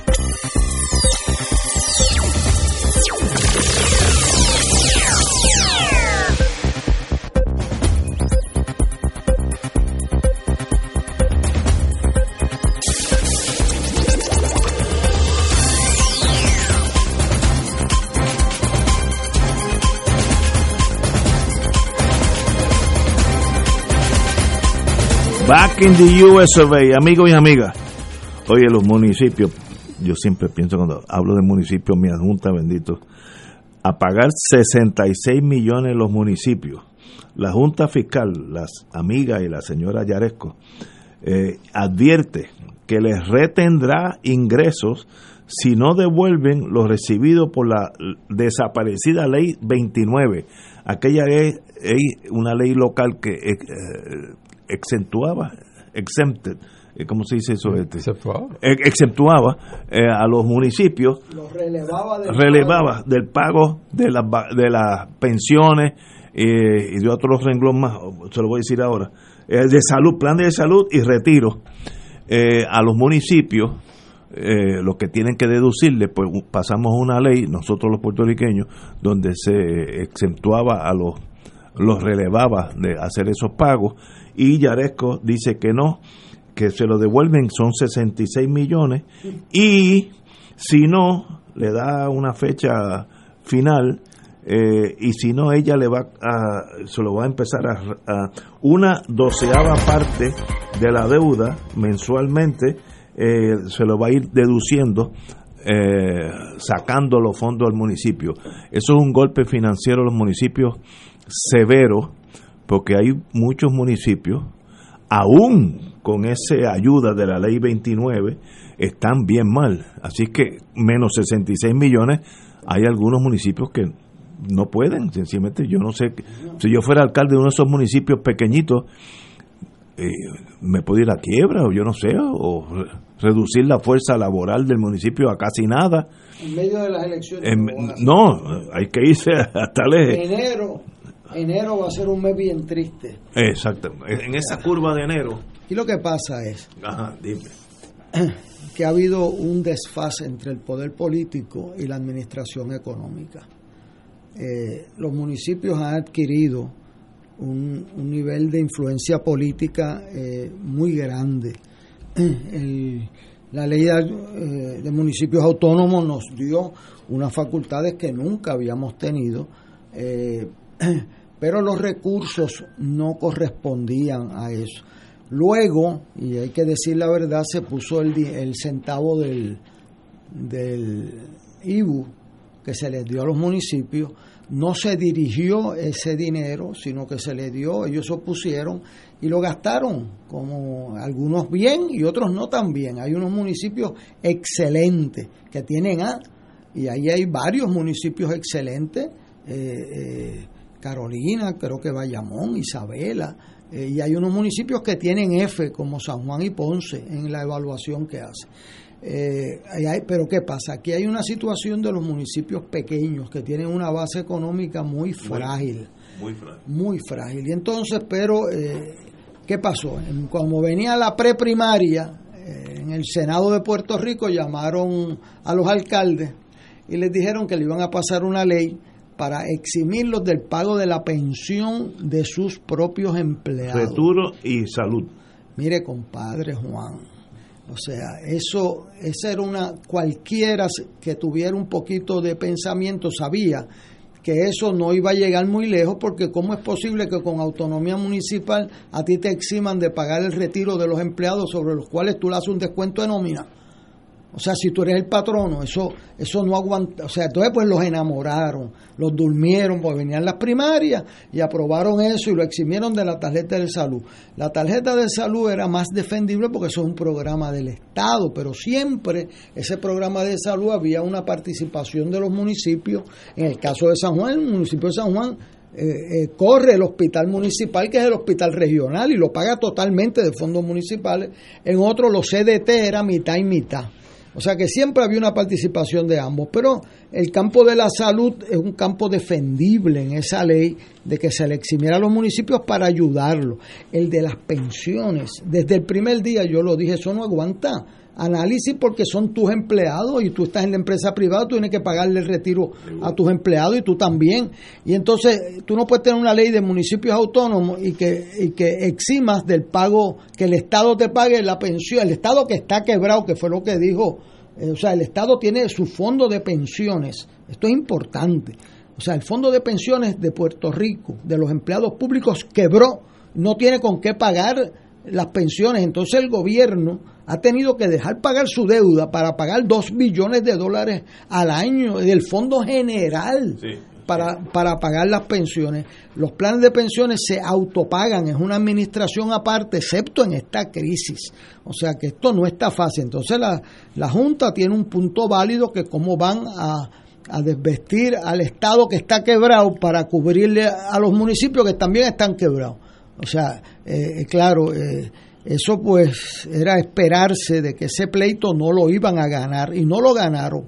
Back in the US of amigos y amigas. Oye, los municipios, yo siempre pienso cuando hablo de municipios, mi adjunta, bendito, a pagar 66 millones los municipios. La Junta Fiscal, las amigas y la señora Yaresco, eh, advierte que les retendrá ingresos si no devuelven los recibidos por la desaparecida ley 29. Aquella es, una ley local que eh, exentuaba, exempted, eh, ¿cómo se dice eso? Este? Exceptuaba. Eh, a los municipios, relevaba del, pago. de las de las pensiones eh, y de otros renglones más, se lo voy a decir ahora, de salud, plan de salud y retiro a los municipios. lo que tienen que deducirle, pues pasamos una ley, nosotros los puertorriqueños, donde se exentuaba a los los relevaba de hacer esos pagos y Yaresco dice que no, que se lo devuelven son 66 millones y si no le da una fecha final eh, y si no ella le va a se lo va a empezar a, una doceava parte de la deuda mensualmente eh, se lo va a ir deduciendo eh, sacando los fondos del municipio. Eso es un golpe financiero a los municipios severo, porque hay muchos municipios, aún con esa ayuda de la ley 29, están bien mal. Así que menos 66 millones, hay algunos municipios que no pueden, sencillamente yo no sé, si yo fuera alcalde de uno de esos municipios pequeñitos, eh, me puedo ir a quiebra o yo no sé, o reducir la fuerza laboral del municipio a casi nada. En medio de las elecciones. no, hay que irse hasta el. Enero, enero va a ser un mes bien triste. Exacto, en esa curva de enero. Y lo que pasa es Ajá, dime. que ha habido un desfase entre el poder político y la administración económica. Eh, los municipios han adquirido un, un nivel de influencia política eh, muy grande. El, la ley de, eh, de, municipios autónomos nos dio unas facultades que nunca habíamos tenido, eh, pero los recursos no correspondían a eso. Luego, y hay que decir la verdad, se puso el, centavo del, del IBU que se les dio a los municipios, no se dirigió ese dinero, sino que se le dio, ellos se opusieron y lo gastaron, como algunos bien y otros no tan bien. Hay unos municipios excelentes que tienen A, y ahí hay varios municipios excelentes, eh, eh, Carolina, creo que Bayamón, Isabela, eh, y hay unos municipios que tienen F, como San Juan y Ponce, en la evaluación que hace. Eh, hay, pero ¿qué pasa? Aquí hay una situación de los municipios pequeños que tienen una base económica muy frágil. Muy, frágil. Muy frágil. Y entonces, pero, eh, ¿qué pasó? Como venía la preprimaria, eh, en el Senado de Puerto Rico llamaron a los alcaldes y les dijeron que le iban a pasar una ley para eximirlos del pago de la pensión de sus propios empleados. Returo y salud. Mire, compadre Juan, o sea, eso, esa era una, cualquiera que tuviera un poquito de pensamiento sabía que eso no iba a llegar muy lejos porque cómo es posible que con autonomía municipal a ti te eximan de pagar el retiro de los empleados sobre los cuales tú le haces un descuento de nómina. O sea, si tú eres el patrono, eso, eso no aguanta. O sea, entonces pues los enamoraron, los durmieron, porque venían las primarias y aprobaron eso y lo eximieron de la tarjeta de salud. La tarjeta de salud era más defendible porque eso es un programa del Estado, pero siempre ese programa de salud había una participación de los municipios. En el caso de San Juan, el municipio de San Juan eh, eh, corre el hospital municipal, que es el hospital regional, y lo paga totalmente de fondos municipales. En otro, los CDT era mitad y mitad. O sea que siempre había una participación de ambos, pero el campo de la salud es un campo defendible en esa ley de que se le eximiera a los municipios para ayudarlos. El de las pensiones, desde el primer día yo lo dije, eso no aguanta. Análisis porque son tus empleados y tú estás en la empresa privada, tú tienes que pagarle el retiro a tus empleados y tú también. Y entonces tú no puedes tener una ley de municipios autónomos y que, y que eximas del pago, que el Estado te pague la pensión, el Estado que está quebrado, que fue lo que dijo, eh, o sea, el Estado tiene su fondo de pensiones, esto es importante. O sea, el fondo de pensiones de Puerto Rico, de los empleados públicos, quebró, no tiene con qué pagar las pensiones, entonces el gobierno ha tenido que dejar pagar su deuda para pagar dos billones de dólares al año del Fondo General sí. para, para pagar las pensiones. Los planes de pensiones se autopagan, es una administración aparte, excepto en esta crisis. O sea que esto no está fácil. Entonces la, la Junta tiene un punto válido que cómo van a, a desvestir al Estado que está quebrado para cubrirle a los municipios que también están quebrados. O sea, eh, claro, eh, eso pues era esperarse de que ese pleito no lo iban a ganar y no lo ganaron.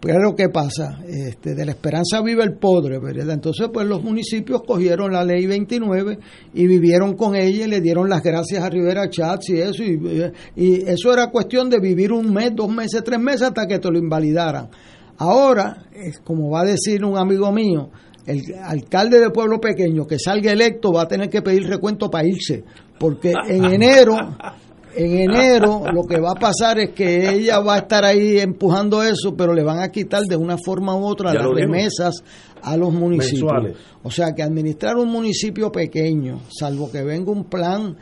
Pero ¿qué pasa? Este, de la esperanza vive el podre, ¿verdad? Entonces pues los municipios cogieron la ley 29 y vivieron con ella y le dieron las gracias a Rivera Chats y eso. Y, y eso era cuestión de vivir un mes, dos meses, tres meses hasta que te lo invalidaran. Ahora, como va a decir un amigo mío, el alcalde de pueblo pequeño que salga electo va a tener que pedir recuento para irse, porque en enero, en enero lo que va a pasar es que ella va a estar ahí empujando eso, pero le van a quitar de una forma u otra Ya las remesas a los municipios. Mensuales. O sea que administrar un municipio pequeño, salvo que venga un plan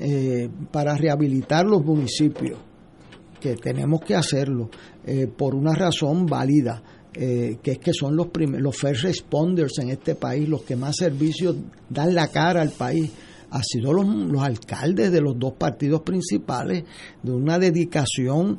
eh, para rehabilitar los municipios, que tenemos que hacerlo eh, por una razón válida, eh, que es que son los, los first responders en este país, los que más servicios dan la cara al país. Han sido los, los alcaldes de los dos partidos principales, de una dedicación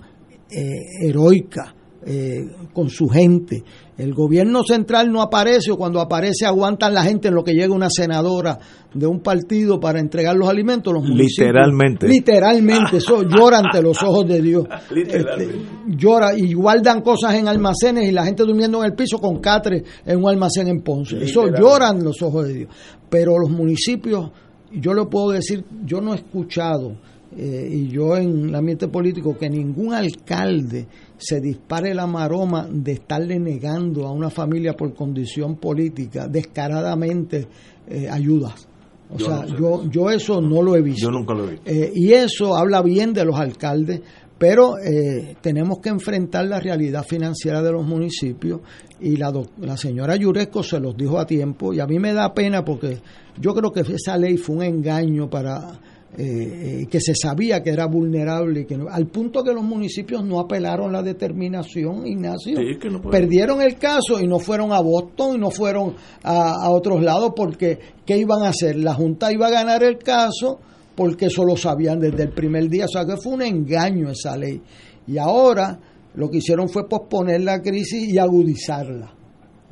eh, heroica eh, con su gente. El gobierno central no aparece o cuando aparece aguantan la gente en lo que llega una senadora de un partido para entregar los alimentos. Los municipios- Literalmente. Literalmente, eso llora ante los ojos de Dios. Literalmente. Este, llora y guardan cosas en almacenes y la gente durmiendo en el piso con catre en un almacén en Ponce. Eso lloran los ojos de Dios. Pero los municipios, yo le puedo decir, yo no he escuchado, eh, y yo en el ambiente político, que ningún alcalde se dispare la maroma de estarle negando a una familia por condición política descaradamente eh, ayudas. O Yo sea, no sé yo, yo eso no lo he visto. Yo nunca lo he visto. Eh, y eso habla bien de los alcaldes, pero eh, tenemos que enfrentar la realidad financiera de los municipios y la, doc- la señora Yuresco se los dijo a tiempo y a mí me da pena porque yo creo que esa ley fue un engaño para eh, eh, que se sabía que era vulnerable y que no- al punto que los municipios no apelaron la determinación, Ignacio, Sí, que no puede- perdieron el caso y no fueron a Boston y no fueron a, a otros lados porque ¿qué iban a hacer? La Junta iba a ganar el caso porque eso lo sabían desde el primer día, o sea que fue un engaño esa ley. Y ahora lo que hicieron fue posponer la crisis y agudizarla.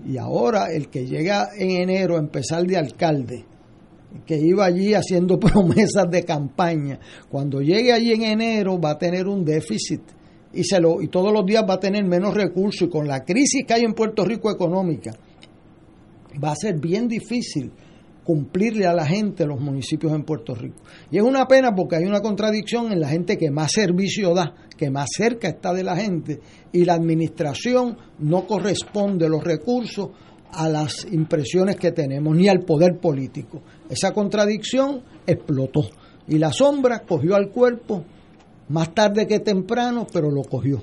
Y ahora el que llega en enero a empezar de alcalde, que iba allí haciendo promesas de campaña, cuando llegue allí en enero va a tener un déficit y se lo y todos los días va a tener menos recursos y con la crisis que hay en Puerto Rico económica va a ser bien difícil cumplirle a la gente los municipios en Puerto Rico. Y es una pena porque hay una contradicción en la gente que más servicio da, que más cerca está de la gente, y la administración no corresponde los recursos a las impresiones que tenemos, ni al poder político. Esa contradicción explotó y la sombra cogió al cuerpo más tarde que temprano, pero lo cogió.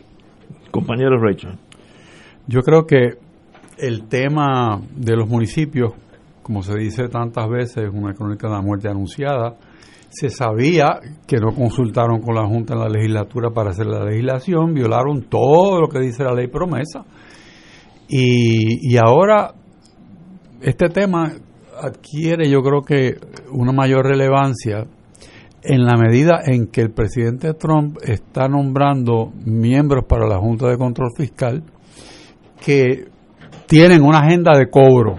Compañero Rachel. Yo creo que el tema de los municipios, como se dice tantas veces, una crónica de la muerte anunciada, se sabía que no consultaron con la Junta en la legislatura para hacer la legislación, violaron todo lo que dice la ley promesa. Y, y ahora este tema adquiere yo creo que una mayor relevancia en la medida en que el presidente Trump está nombrando miembros para la Junta de Control Fiscal que tienen una agenda de cobro.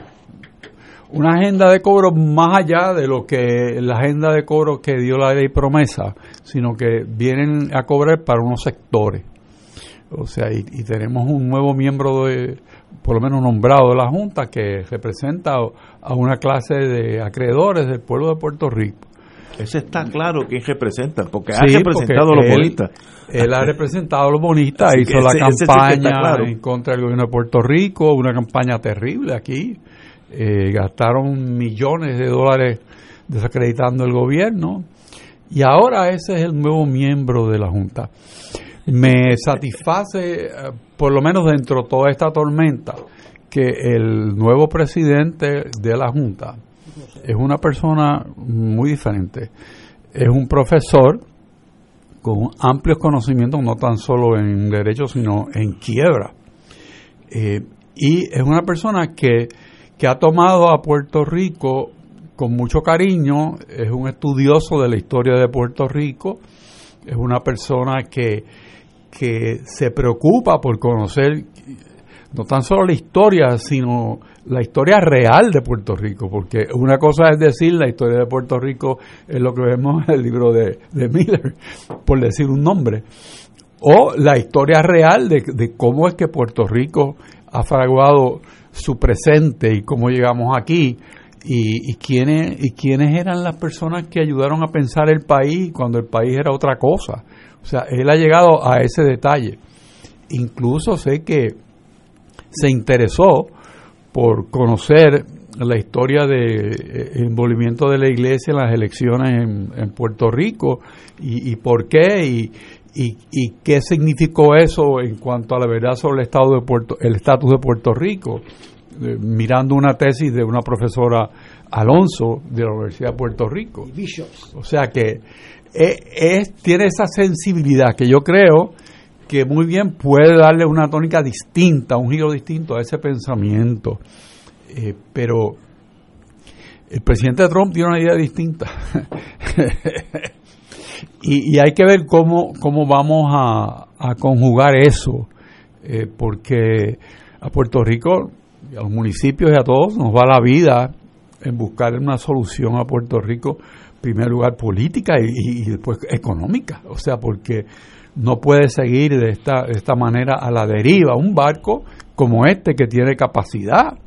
Una agenda de cobro más allá de lo que la agenda de cobro que dio la ley promesa, sino que vienen a cobrar para unos sectores. O sea, y, y tenemos un nuevo miembro de, por lo menos nombrado de la Junta, que representa a una clase de acreedores del pueblo de Puerto Rico. Ese está claro quién representa, porque ha representado a los bonistas. Él ha representado a los bonistas, Así hizo la sí campaña claro. en contra del gobierno de Puerto Rico, una campaña terrible aquí. Eh, gastaron millones de dólares desacreditando el gobierno y ahora ese es el nuevo miembro de la Junta. Me satisface, eh, por lo menos dentro de toda esta tormenta, que el nuevo presidente de la Junta es una persona muy diferente. Es un profesor con amplios conocimientos, no tan solo en derecho, sino en quiebra. Eh, y es una persona que, que ha tomado a Puerto Rico con mucho cariño, es un estudioso de la historia de Puerto Rico, es una persona que, que se preocupa por conocer no tan solo la historia, sino la historia real de Puerto Rico, porque una cosa es decir la historia de Puerto Rico es lo que vemos en el libro de, de Miller, por decir un nombre, o la historia real de, de cómo es que Puerto Rico ha fraguado su presente y cómo llegamos aquí. Y, y, quiénes, y quiénes eran las personas que ayudaron a pensar el país cuando el país era otra cosa. O sea, él ha llegado a ese detalle. Incluso sé que se interesó por conocer la historia del de, envolvimiento de la iglesia en las elecciones en, en Puerto Rico y, y por qué y, y, y, qué significó eso en cuanto a la verdad sobre el estado de Puerto el estatus de Puerto Rico eh, mirando una tesis de una profesora Alonso de la Universidad de Puerto Rico o sea que es, es, tiene esa sensibilidad que yo creo que muy bien puede darle una tónica distinta, un giro distinto a ese pensamiento. Eh, pero el presidente Trump tiene una idea distinta. y, y, hay que ver cómo, cómo vamos a, conjugar eso, eh, porque a Puerto Rico, a los municipios y a todos nos va la vida en buscar una solución a Puerto Rico, primer lugar política y, después económica. O sea, porque no puede seguir de esta, esta manera a la deriva. Un barco como este que tiene capacidad,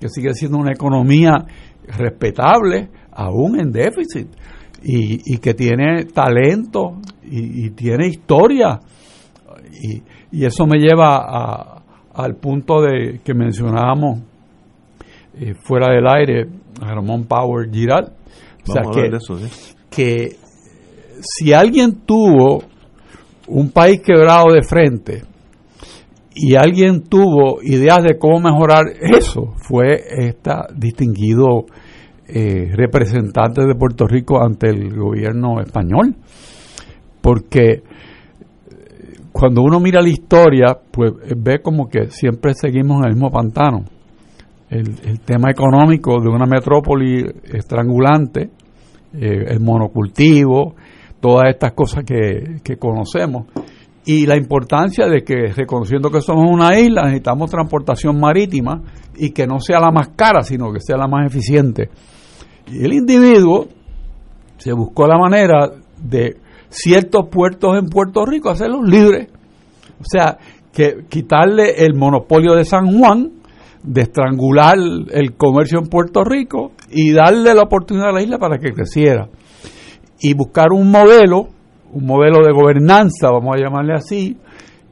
que sigue siendo una economía respetable, aún en déficit, y, que tiene talento y, y tiene historia. Y, y, eso me lleva a, al punto de que mencionábamos eh, fuera del aire a Ramón Power Giral. O sea, que, eso, ¿sí? que si alguien tuvo un país quebrado de frente y alguien tuvo ideas de cómo mejorar eso, fue esta distinguido eh, representante de Puerto Rico ante el gobierno español. Porque eh, cuando uno mira la historia, pues ve como que siempre seguimos en el mismo pantano. El, tema económico de una metrópoli estrangulante, eh, el monocultivo, todas estas cosas que, que, conocemos. Y la importancia de que, reconociendo que somos una isla, necesitamos transportación marítima y que no sea la más cara, sino que sea la más eficiente. Y el individuo se buscó la manera de ciertos puertos en Puerto Rico hacerlos libres. O sea, que quitarle el monopolio de San Juan, de estrangular el comercio en Puerto Rico y darle la oportunidad a la isla para que creciera. Y buscar un modelo, un modelo de gobernanza, vamos a llamarle así,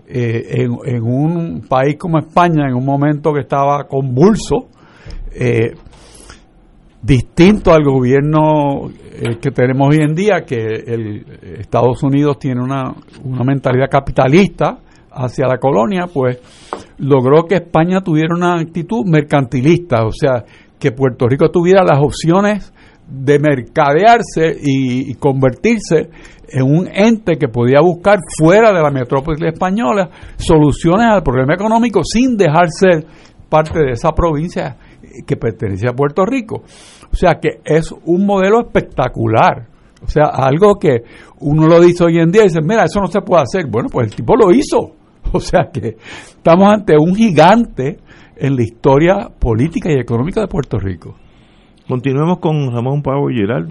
eh, en, un país como España, en un momento que estaba convulso, eh, distinto al gobierno eh, que tenemos hoy en día, que el Estados Unidos tiene una, una mentalidad capitalista hacia la colonia, pues logró que España tuviera una actitud mercantilista, o sea, que Puerto Rico tuviera las opciones de mercadearse y, convertirse en un ente que podía buscar fuera de la metrópoli española soluciones al problema económico sin dejar ser parte de esa provincia que pertenece a Puerto Rico. O sea que es un modelo espectacular. O sea, algo que uno lo dice hoy en día y dice, mira, eso no se puede hacer. Bueno, pues el tipo lo hizo. O sea que estamos ante un gigante en la historia política y económica de Puerto Rico. Continuemos con Ramón Pavo y Giral,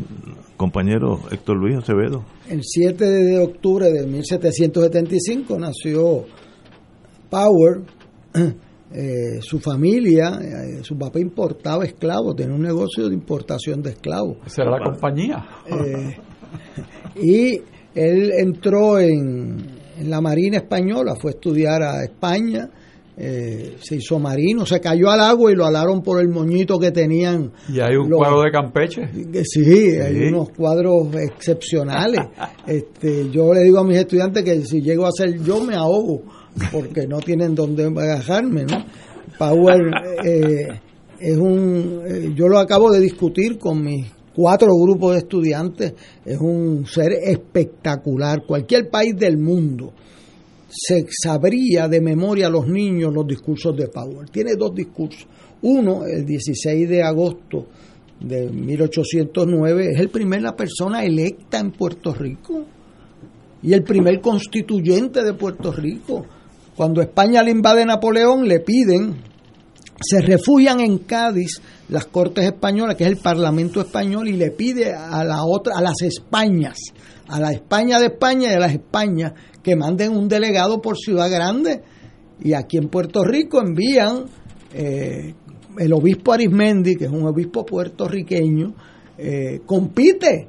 compañero Héctor Luis Acevedo. El 7 de octubre de 1775 nació Power, eh, su familia, eh, su papá importaba esclavos, tenía un negocio de importación de esclavos. Esa era la compañía. Eh, y él entró en, en la Marina Española, fue a estudiar a España eh, se hizo marino, se cayó al agua y lo alaron por el moñito que tenían. Y hay un los, cuadro de Campeche. Sí, sí, hay unos cuadros excepcionales. este, yo le digo a mis estudiantes que si llego a ser yo me ahogo, porque no tienen dónde agajarme, ¿no? Power eh, es un, eh, yo lo acabo de discutir con mis cuatro grupos de estudiantes, es un ser espectacular. Cualquier país del mundo se sabría de memoria a los niños los discursos de Powell. Tiene dos discursos. Uno, el 16 de agosto de 1809, es el primer la persona electa en Puerto Rico y el primer constituyente de Puerto Rico. Cuando España le invade Napoleón, le piden, se refugian en Cádiz las Cortes Españolas, que es el Parlamento Español, y le pide a la otra, a las Españas, a la España de España y a las Españas que manden un delegado por Ciudad Grande. Y aquí en Puerto Rico envían eh, el obispo Arismendi, que es un obispo puertorriqueño, eh, compite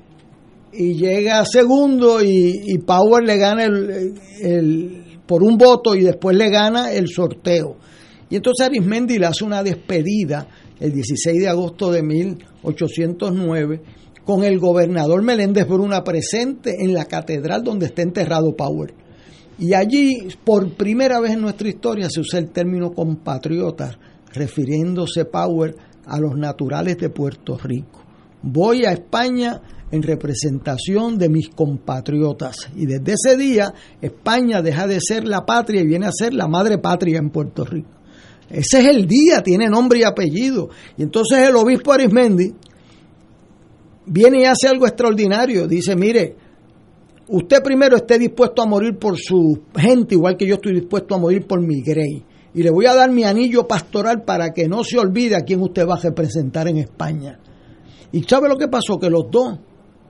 y llega segundo y, y Power le gana el, el, por un voto y después le gana el sorteo. Y entonces Arismendi le hace una despedida el 16 de agosto de 1809 con el gobernador Meléndez Bruna presente en la catedral donde está enterrado Power. Y allí, por primera vez en nuestra historia, se usa el término compatriotas, refiriéndose Power a los naturales de Puerto Rico. Voy a España en representación de mis compatriotas. Y desde ese día, España deja de ser la patria y viene a ser la madre patria en Puerto Rico. Ese es el día, tiene nombre y apellido. Y entonces el obispo Arismendi viene y hace algo extraordinario. Dice, mire, usted primero esté dispuesto a morir por su gente, igual que yo estoy dispuesto a morir por mi grey. Y le voy a dar mi anillo pastoral para que no se olvide a quién usted va a representar en España. ¿Y sabe lo que pasó? Que los dos,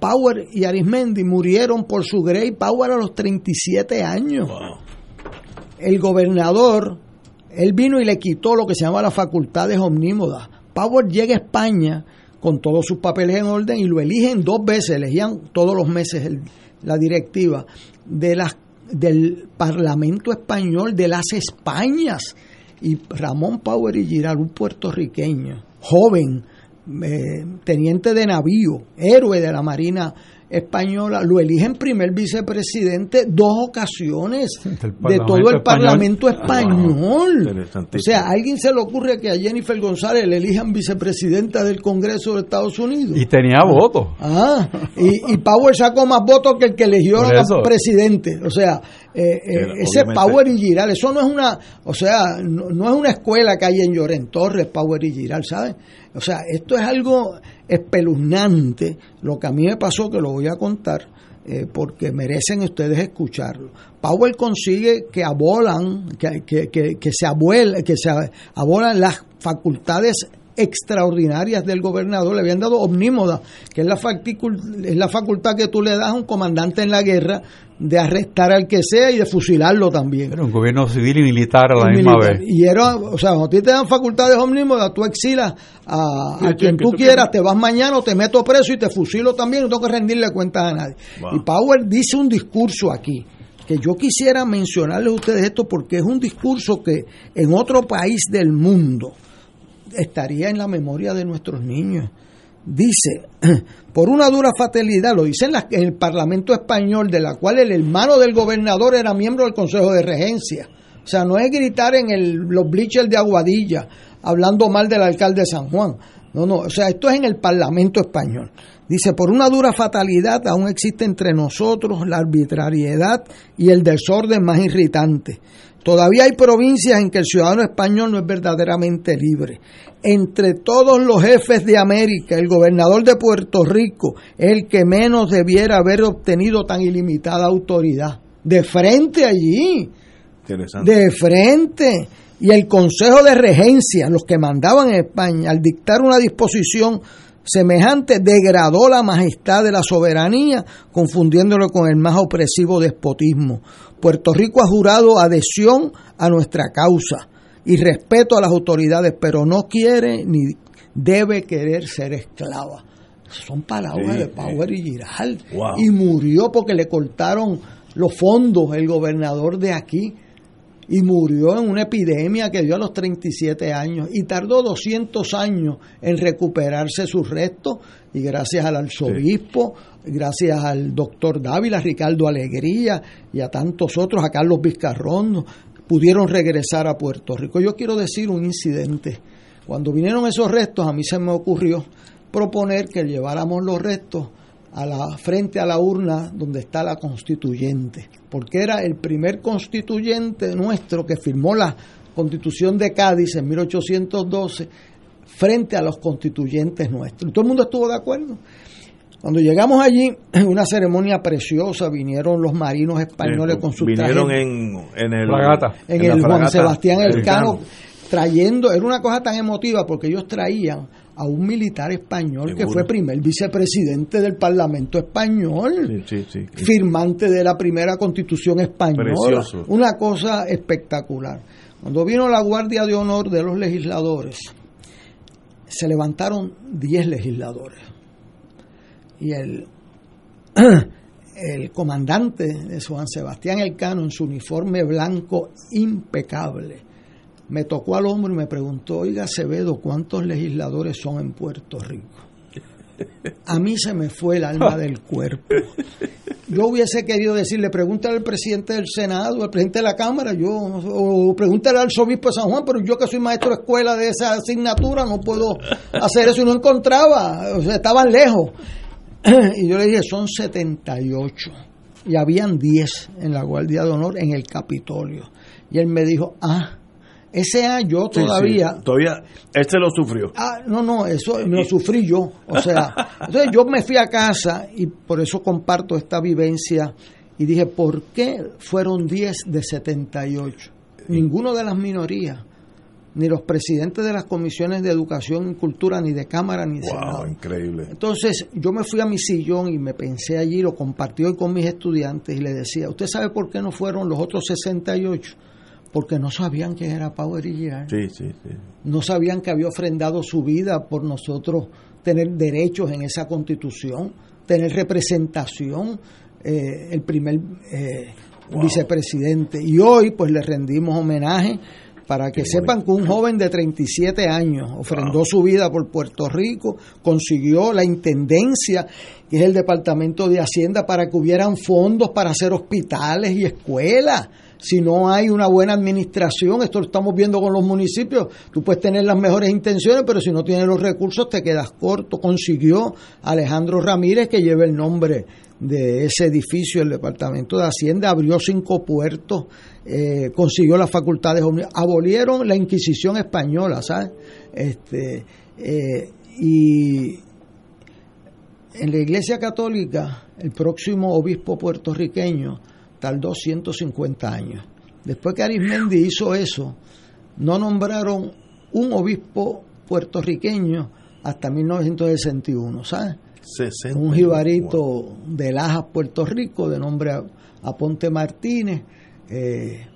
Power y Arismendi, murieron por su grey. Power a los 37 años. El gobernador, él vino y le quitó lo que se llama las facultades omnímodas. Power llega a España con todos sus papeles en orden y lo eligen dos veces, elegían todos los meses el, la directiva de las del Parlamento Español de las Españas y Ramón Power y Giral, un puertorriqueño, joven, eh, teniente de navío, héroe de la Marina española, lo eligen primer vicepresidente dos ocasiones de todo el Parlamento español. O sea, ¿a alguien se le ocurre que a Jennifer González le elijan vicepresidenta del Congreso de Estados Unidos? Y tenía votos. Ah, y, y Power sacó más votos que el que eligió al presidente. O sea, eh, eh, ese Power y Giral, eso no es una, o sea, no, no es una escuela que hay en Lloren Torres, Power y Giral, ¿sabes? O sea, esto es algo espeluznante, lo que a mí me pasó, que lo voy a contar, eh, porque merecen ustedes escucharlo. Powell consigue que abolan, que, que, que, se abuela, que se abolan las facultades extraordinarias del gobernador, le habían dado omnímoda, que es la, es la facultad que tú le das a un comandante en la guerra de arrestar al que sea y de fusilarlo también. Era un gobierno civil y militar a la misma vez. Y era, o sea, cuando te dan facultades omnímodas, tú exilas a, a quien tú quieras, te vas mañana o te meto preso y te fusilo también, no tengo que rendirle cuentas a nadie. Wow. Y Power dice un discurso aquí que yo quisiera mencionarles a ustedes esto porque es un discurso que en otro país del mundo estaría en la memoria de nuestros niños. Dice, por una dura fatalidad, lo dice en, la, en, el Parlamento español, de la cual el hermano del gobernador era miembro del Consejo de Regencia. O sea, no es gritar en el, los bleachers de Aguadilla, hablando mal del alcalde de San Juan. No, no, o sea, esto es en el Parlamento español. Dice, por una dura fatalidad aún existe entre nosotros la arbitrariedad y el desorden más irritante. Todavía hay provincias en que el ciudadano español no es verdaderamente libre. Entre todos los jefes de América, el gobernador de Puerto Rico es el que menos debiera haber obtenido tan ilimitada autoridad. De frente allí. De frente. Y el Consejo de Regencia, los que mandaban en España, al dictar una disposición semejante degradó la majestad de la soberanía, confundiéndolo con el más opresivo despotismo. Puerto Rico ha jurado adhesión a nuestra causa y respeto a las autoridades, pero no quiere ni debe querer ser esclava. Son palabras sí, de Power y Giral. Wow. Y murió porque le cortaron los fondos el gobernador de aquí y murió en una epidemia que dio a los 37 años y tardó 200 años en recuperarse sus restos y gracias al arzobispo, sí. gracias al doctor Dávila, Ricardo Alegría y a tantos otros, a Carlos Vizcarrón, pudieron regresar a Puerto Rico. Yo quiero decir un incidente. Cuando vinieron esos restos, a mí se me ocurrió proponer que lleváramos los restos a la frente a la urna donde está la constituyente, porque era el primer constituyente nuestro que firmó la Constitución de Cádiz en 1812 frente a los constituyentes nuestros. Todo el mundo estuvo de acuerdo. Cuando llegamos allí, en una ceremonia preciosa, vinieron los marinos españoles con sus Vinieron trajes, en, en el, en en el Juan Sebastián Elcano, trayendo, era una cosa tan emotiva porque ellos traían a un militar español Seguro. que fue primer vicepresidente del Parlamento español, sí, sí, sí. firmante de la primera constitución española. Precioso. Una cosa espectacular. Cuando vino la Guardia de Honor de los legisladores, se levantaron 10 legisladores. Y el, el comandante de Juan Sebastián Elcano, en su uniforme blanco impecable, me tocó al hombro y me preguntó, oiga Acevedo, ¿cuántos legisladores son en Puerto Rico? A mí se me fue el alma del cuerpo. Yo hubiese querido decirle, pregúntale al presidente del Senado, al presidente de la Cámara, yo, o pregúntale al arzobispo de San Juan, pero yo que soy maestro de escuela de esa asignatura no puedo hacer eso y no encontraba, o sea, estaban lejos. Y yo le dije, son 78 y habían 10 en la Guardia de Honor en el Capitolio. Y él me dijo, ah, ese año todavía... sí, todavía, este lo sufrió. Ah, no, no, eso lo sufrí yo. O sea, entonces yo me fui a casa y por eso comparto esta vivencia y dije, ¿por qué fueron 10 de 78? Ninguno de las minorías, ni los presidentes de las comisiones de educación y cultura, ni de Cámara, ni de Senado. Wow, increíble. Entonces yo me fui a mi sillón y me pensé allí, lo compartí hoy con mis estudiantes y le decía, ¿usted sabe por qué no fueron los otros 68? Porque no sabían quién era Power y. Sí, sí, sí. No sabían que había ofrendado su vida por nosotros tener derechos en esa constitución, tener representación, eh, el primer eh, vicepresidente. Y hoy pues le rendimos homenaje para que sepan que un joven de 37 años ofrendó su vida por Puerto Rico, consiguió la intendencia, que es el Departamento de Hacienda, para que hubieran fondos para hacer hospitales y escuelas. Si no hay una buena administración, esto lo estamos viendo con los municipios, tú puedes tener las mejores intenciones, pero si no tienes los recursos te quedas corto. Consiguió Alejandro Ramírez, que lleva el nombre de ese edificio, el Departamento de Hacienda, abrió cinco puertos, eh, consiguió las facultades, abolieron la Inquisición española, ¿sabes? Este, eh, y en la Iglesia Católica, el próximo obispo puertorriqueño tardó 150 años. Después que Arismendi hizo eso, no nombraron un obispo puertorriqueño hasta 1961, ¿sabes? 60. un jibarito de Lajas, Puerto Rico, de nombre a- Aponte Martínez, eh,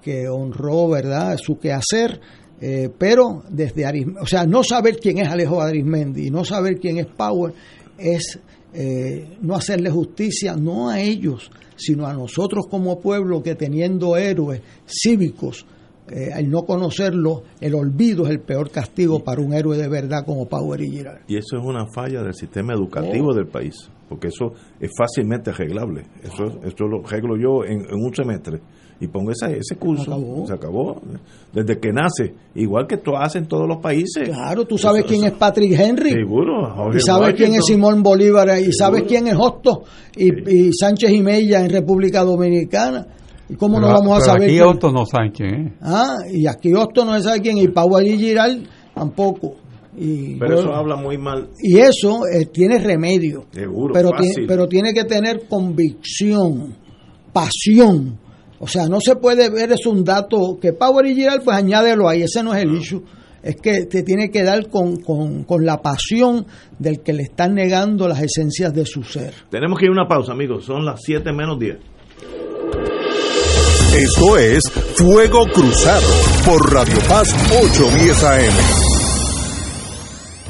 que honró, ¿verdad?, su quehacer, eh, pero desde Arismendi, o sea, no saber quién es Alejo Arismendi y no saber quién es Power es eh, no hacerle justicia, no a ellos, sino a nosotros como pueblo que teniendo héroes cívicos, eh, al no conocerlo, el olvido es el peor castigo para un héroe de verdad como Power y Girard. Y eso es una falla del sistema educativo Oh. del país, porque eso es fácilmente arreglable. Eso, eso lo arreglo yo en, en un semestre y pongo ese, ese curso. Se acabó. Desde que nace, igual que to- hacen todos los países. Claro, tú sabes Eso- quién eso- es Patrick Henry. Seguro. Jorge Y sabes quién es. Simón Bolívar y sabes quién es Hosto y, y Sánchez y Mella en República Dominicana. ¿Y cómo no Pero- vamos a saber Aquí quién? otros no saben quién es. Ah, y aquí Hosto no se sabe quién y Power y Giral tampoco. Y, Pero eso habla muy mal. y eso eh, tiene remedio. Seguro, pero, fácil. tiene, pero tiene que tener convicción, pasión. O sea, no se puede ver, es un dato que Power y Giral, pues añádelo ahí, ese no es el issue. Es que te tiene que dar con, con, con la pasión del que le están negando las esencias de su ser. Tenemos que ir a una pausa, amigos. Son las 7 menos 10. Esto es Fuego Cruzado por Radio Paz 810 AM.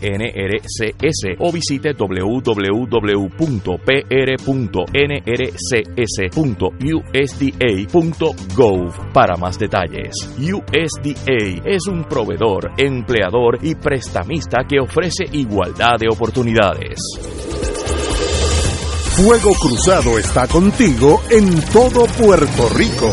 NRCS o visite www.pr.nrcs.usda.gov para más detalles. USDA es un proveedor, empleador y prestamista que ofrece igualdad de oportunidades. Fuego Cruzado está contigo en todo Puerto Rico.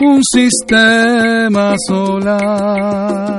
un sistema solar.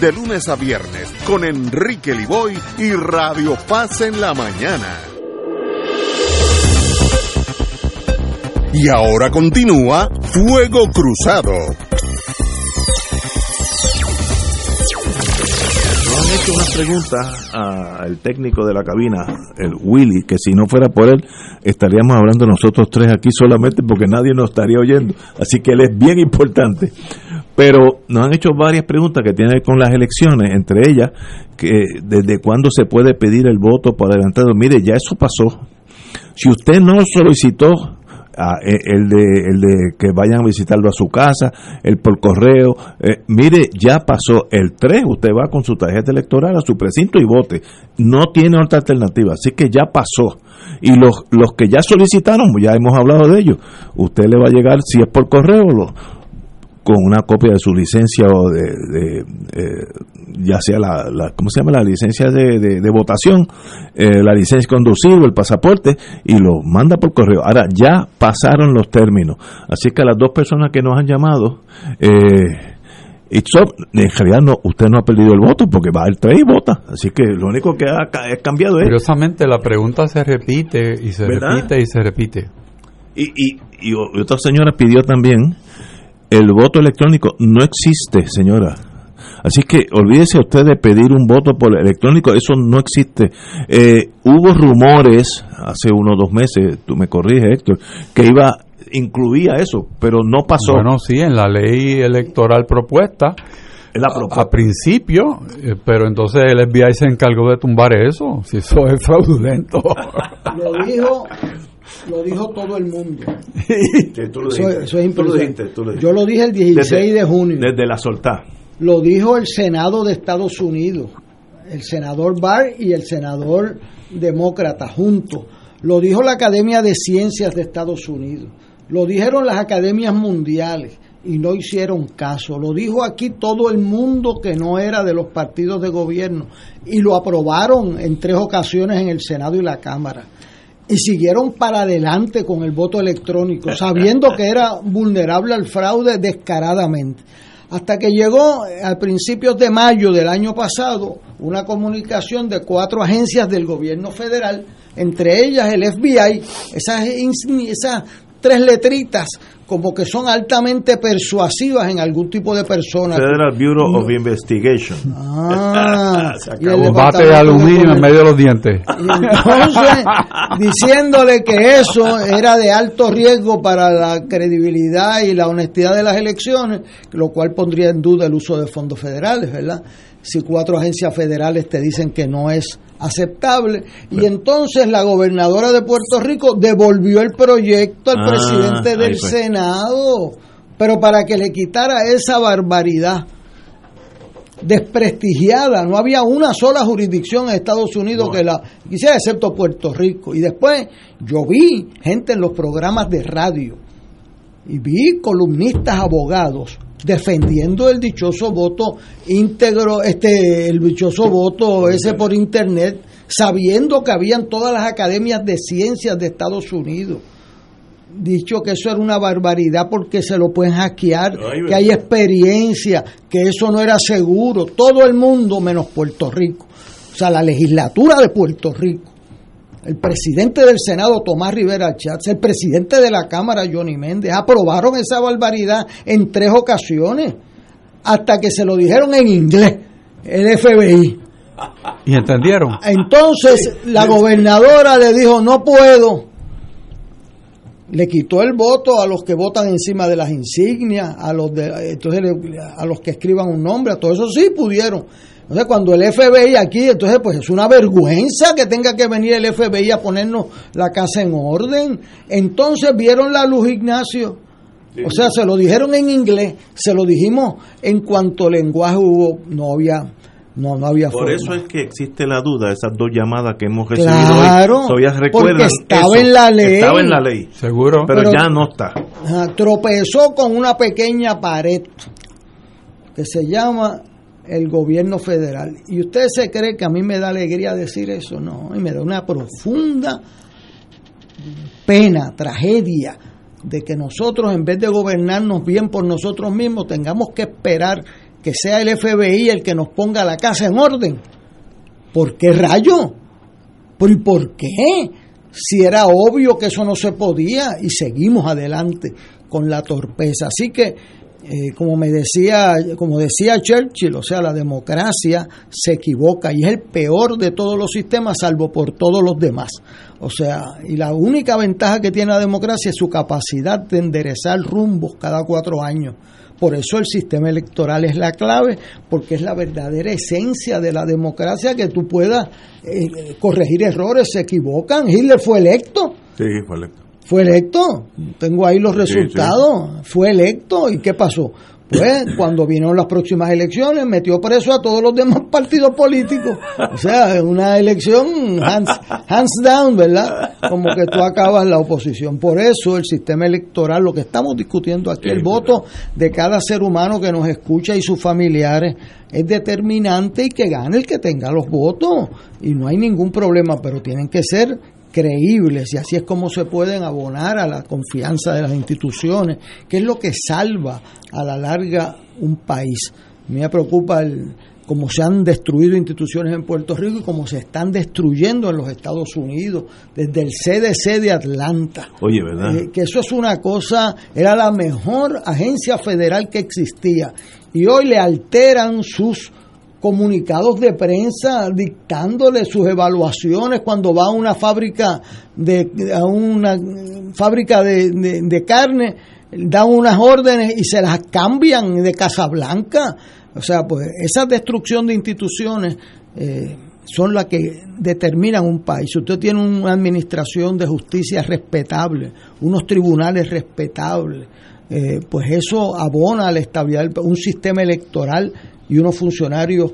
de lunes a viernes con Enrique Liboy y Radio Paz en la mañana. Y ahora continúa Fuego Cruzado. Nos han hecho una pregunta al técnico de la cabina, el Willy, que si no fuera por él, estaríamos hablando nosotros tres aquí solamente porque nadie nos estaría oyendo. Así que él es bien importante. Pero nos han hecho varias preguntas que tienen que ver con las elecciones, entre ellas, que desde cuándo se puede pedir el voto por adelantado. Mire, ya eso pasó. Si usted no solicitó ah, eh, el, de, el de que vayan a visitarlo a su casa, el por correo, eh, mire, ya pasó el 3, usted va con su tarjeta electoral a su precinto y vote. No tiene otra alternativa, así que ya pasó. Y los, los que ya solicitaron, ya hemos hablado de ellos, usted le va a llegar, si es por correo, lo, con una copia de su licencia o de, de eh, ya sea la, la, ¿cómo se llama? La licencia de, de, de votación, eh, la licencia conducible, el pasaporte, y lo manda por correo. Ahora, ya pasaron los términos. Así que las dos personas que nos han llamado, eh, It's up. En realidad no, usted no ha perdido el voto porque va el 3 y vota. Así que lo único que ha, ha cambiado es... Curiosamente la pregunta se repite y se ¿Verdad? repite y se repite. Y, y, y otra señora pidió también el voto electrónico no existe, señora. Así que olvídese usted de pedir un voto por electrónico, eso no existe. Eh, hubo rumores hace unos dos meses, tú me corriges, Héctor, que iba incluía eso, pero no pasó. Bueno, sí, en la ley electoral propuesta. A, a, principio, eh, pero entonces el FBI se encargó de tumbar eso, si eso es fraudulento. Lo dijo lo dijo todo el mundo. tú lo eso, dijiste, eso, es tú lo impresionante. dijiste, tú lo dijiste. Yo lo dije el 16 Desde- de junio. Desde la soltá. Lo dijo el Senado de Estados Unidos, el senador Barr y el senador demócrata juntos. Lo dijo la Academia de Ciencias de Estados Unidos. Lo dijeron las academias mundiales y no hicieron caso. Lo dijo aquí todo el mundo que no era de los partidos de gobierno y lo aprobaron en tres ocasiones en el Senado y la Cámara. Y siguieron para adelante con el voto electrónico, sabiendo que era vulnerable al fraude descaradamente. Hasta que llegó eh, a principios de mayo del año pasado una comunicación de cuatro agencias del gobierno federal, entre ellas el FBI, esas, esas tres letritas como que son altamente persuasivas en algún tipo de persona. Federal Bureau of Investigation. Ah, Se el bate de aluminio en medio de los dientes. Entonces, diciéndole que eso era de alto riesgo para la credibilidad y la honestidad de las elecciones, lo cual pondría en duda el uso de fondos federales, ¿verdad? Si cuatro agencias federales te dicen que no es aceptable. Y entonces la gobernadora de Puerto Rico devolvió el proyecto al Ah, presidente del. Senado, pero para que le quitara esa barbaridad desprestigiada, no había una sola jurisdicción en Estados Unidos que la quisiera, excepto Puerto Rico. Y después yo vi gente en los programas de radio y vi columnistas abogados defendiendo el dichoso voto íntegro, este, el dichoso voto ese por internet, sabiendo que habían todas las academias de ciencias de Estados Unidos dicho que eso era una barbaridad porque se lo pueden hackear, Ay, que hay experiencia, que eso no era seguro. Todo el mundo menos Puerto Rico. O sea, la legislatura de Puerto Rico el presidente del Senado, Tomás Rivera Chats, el presidente de la Cámara, Johnny Méndez, aprobaron esa barbaridad en tres ocasiones, hasta que se lo dijeron en inglés, el FBI. ¿Y entendieron? Entonces la gobernadora le dijo, no puedo. Le quitó el voto a los que votan encima de las insignias, a los de, entonces a los que escriban un nombre, a todo eso sí pudieron. Entonces cuando el FBI aquí, entonces pues es una vergüenza que tenga que venir el FBI a ponernos la casa en orden. Entonces vieron la luz, Ignacio. O sea, se lo dijeron en inglés, se lo dijimos en cuanto lenguaje hubo, no había no, no había Por forma. eso es que existe la duda, esas dos llamadas que hemos recibido Claro, hoy. Todavía porque recuerdan estaba eso, en la ley. Estaba en la ley. Seguro. Pero, Pero- ya no está. Ajá, tropezó con una pequeña pared que se llama el gobierno federal. ¿Y usted se cree que a mí me da alegría decir eso? No, y me da una profunda pena, tragedia, de que nosotros en vez de gobernarnos bien por nosotros mismos, tengamos que esperar que sea el FBI el que nos ponga la casa en orden. ¿Por qué rayo? ¿Pero y por qué? Si era obvio que eso no se podía y seguimos adelante con la torpeza. Así que, eh, como me decía, como decía Churchill, o sea, la democracia se equivoca y es el peor de todos los sistemas, salvo por todos los demás. O sea, y la única ventaja que tiene la democracia es su capacidad de enderezar rumbos cada cuatro años. Por eso el sistema electoral es la clave, porque es la verdadera esencia de la democracia que tú puedas eh, corregir errores, se equivocan. Hitler fue electo, Sí, fue electo. Fue electo. Tengo ahí los Sí, resultados. Fue electo. ¿Y qué pasó? Pues cuando vinieron las próximas elecciones, metió preso a todos los demás partidos políticos. O sea, una elección hands, hands down, ¿verdad? Como que tú acabas la oposición. Por eso el sistema electoral, lo que estamos discutiendo aquí, el voto de cada ser humano que nos escucha y sus familiares es determinante y que gane el que tenga los votos. Y no hay ningún problema, pero tienen que ser creíbles y así es como se pueden abonar a la confianza de las instituciones, que es lo que salva a la larga un país. Me preocupa el, cómo se han destruido instituciones en Puerto Rico y cómo se están destruyendo en los Estados Unidos, desde el CDC de Atlanta. Oye, ¿verdad? Eh, que eso es una cosa, era la mejor agencia federal que existía y hoy le alteran sus comunicados de prensa dictándole sus evaluaciones cuando va a una fábrica de a una fábrica de, de- carne dan unas órdenes y se las cambian de Casablanca o sea pues esa destrucción de instituciones eh, son las que determinan un país. Si usted tiene una administración de justicia respetable, unos tribunales respetables, eh, pues eso abona a la estabilidad, un sistema electoral y unos funcionarios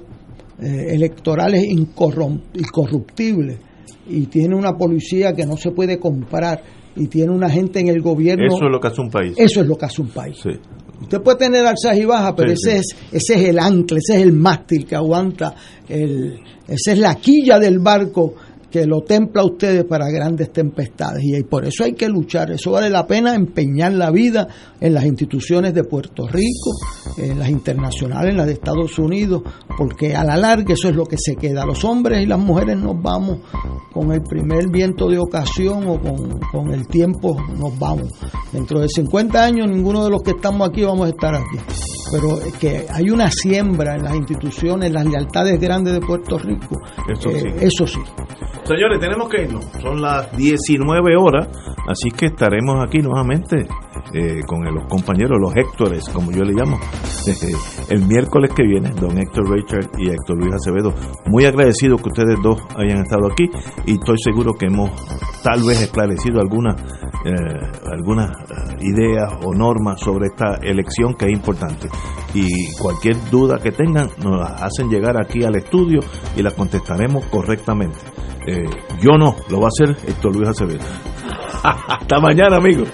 eh, electorales incorruptibles. Y tiene una policía que no se puede comprar y tiene una gente en el gobierno. Eso es lo que hace un país. Eso es lo que hace un país. Sí. Usted puede tener alzas y bajas, pero Sí, ese, sí. Es, ese es el ancla, ese es el mástil que aguanta, el, esa es la quilla del barco que lo templa a ustedes para grandes tempestades. Y por eso hay que luchar. Eso vale la pena empeñar la vida en las instituciones de Puerto Rico, en las internacionales, en las de Estados Unidos, porque a la larga eso es lo que se queda. Los hombres y las mujeres nos vamos con el primer viento de ocasión o con, con el tiempo nos vamos. Dentro de 50 años ninguno de los que estamos aquí vamos a estar aquí. Pero es que hay una siembra en las instituciones, en las lealtades grandes de Puerto Rico. Eso Eh. Eso sí. Señores, tenemos que irnos. Son las 19 horas, así que estaremos aquí nuevamente eh, con los compañeros, los Héctores, como yo le llamo, el miércoles que viene, don Héctor Richard y Héctor Luis Acevedo. Muy agradecido que ustedes dos hayan estado aquí y estoy seguro que hemos tal vez esclarecido algunas eh, algunas eh, ideas o normas sobre esta elección que es importante. Y cualquier duda que tengan, nos la hacen llegar aquí al estudio y la contestaremos correctamente. Yo no, lo va a hacer Héctor Luis Acevedo. Hasta mañana, amigos.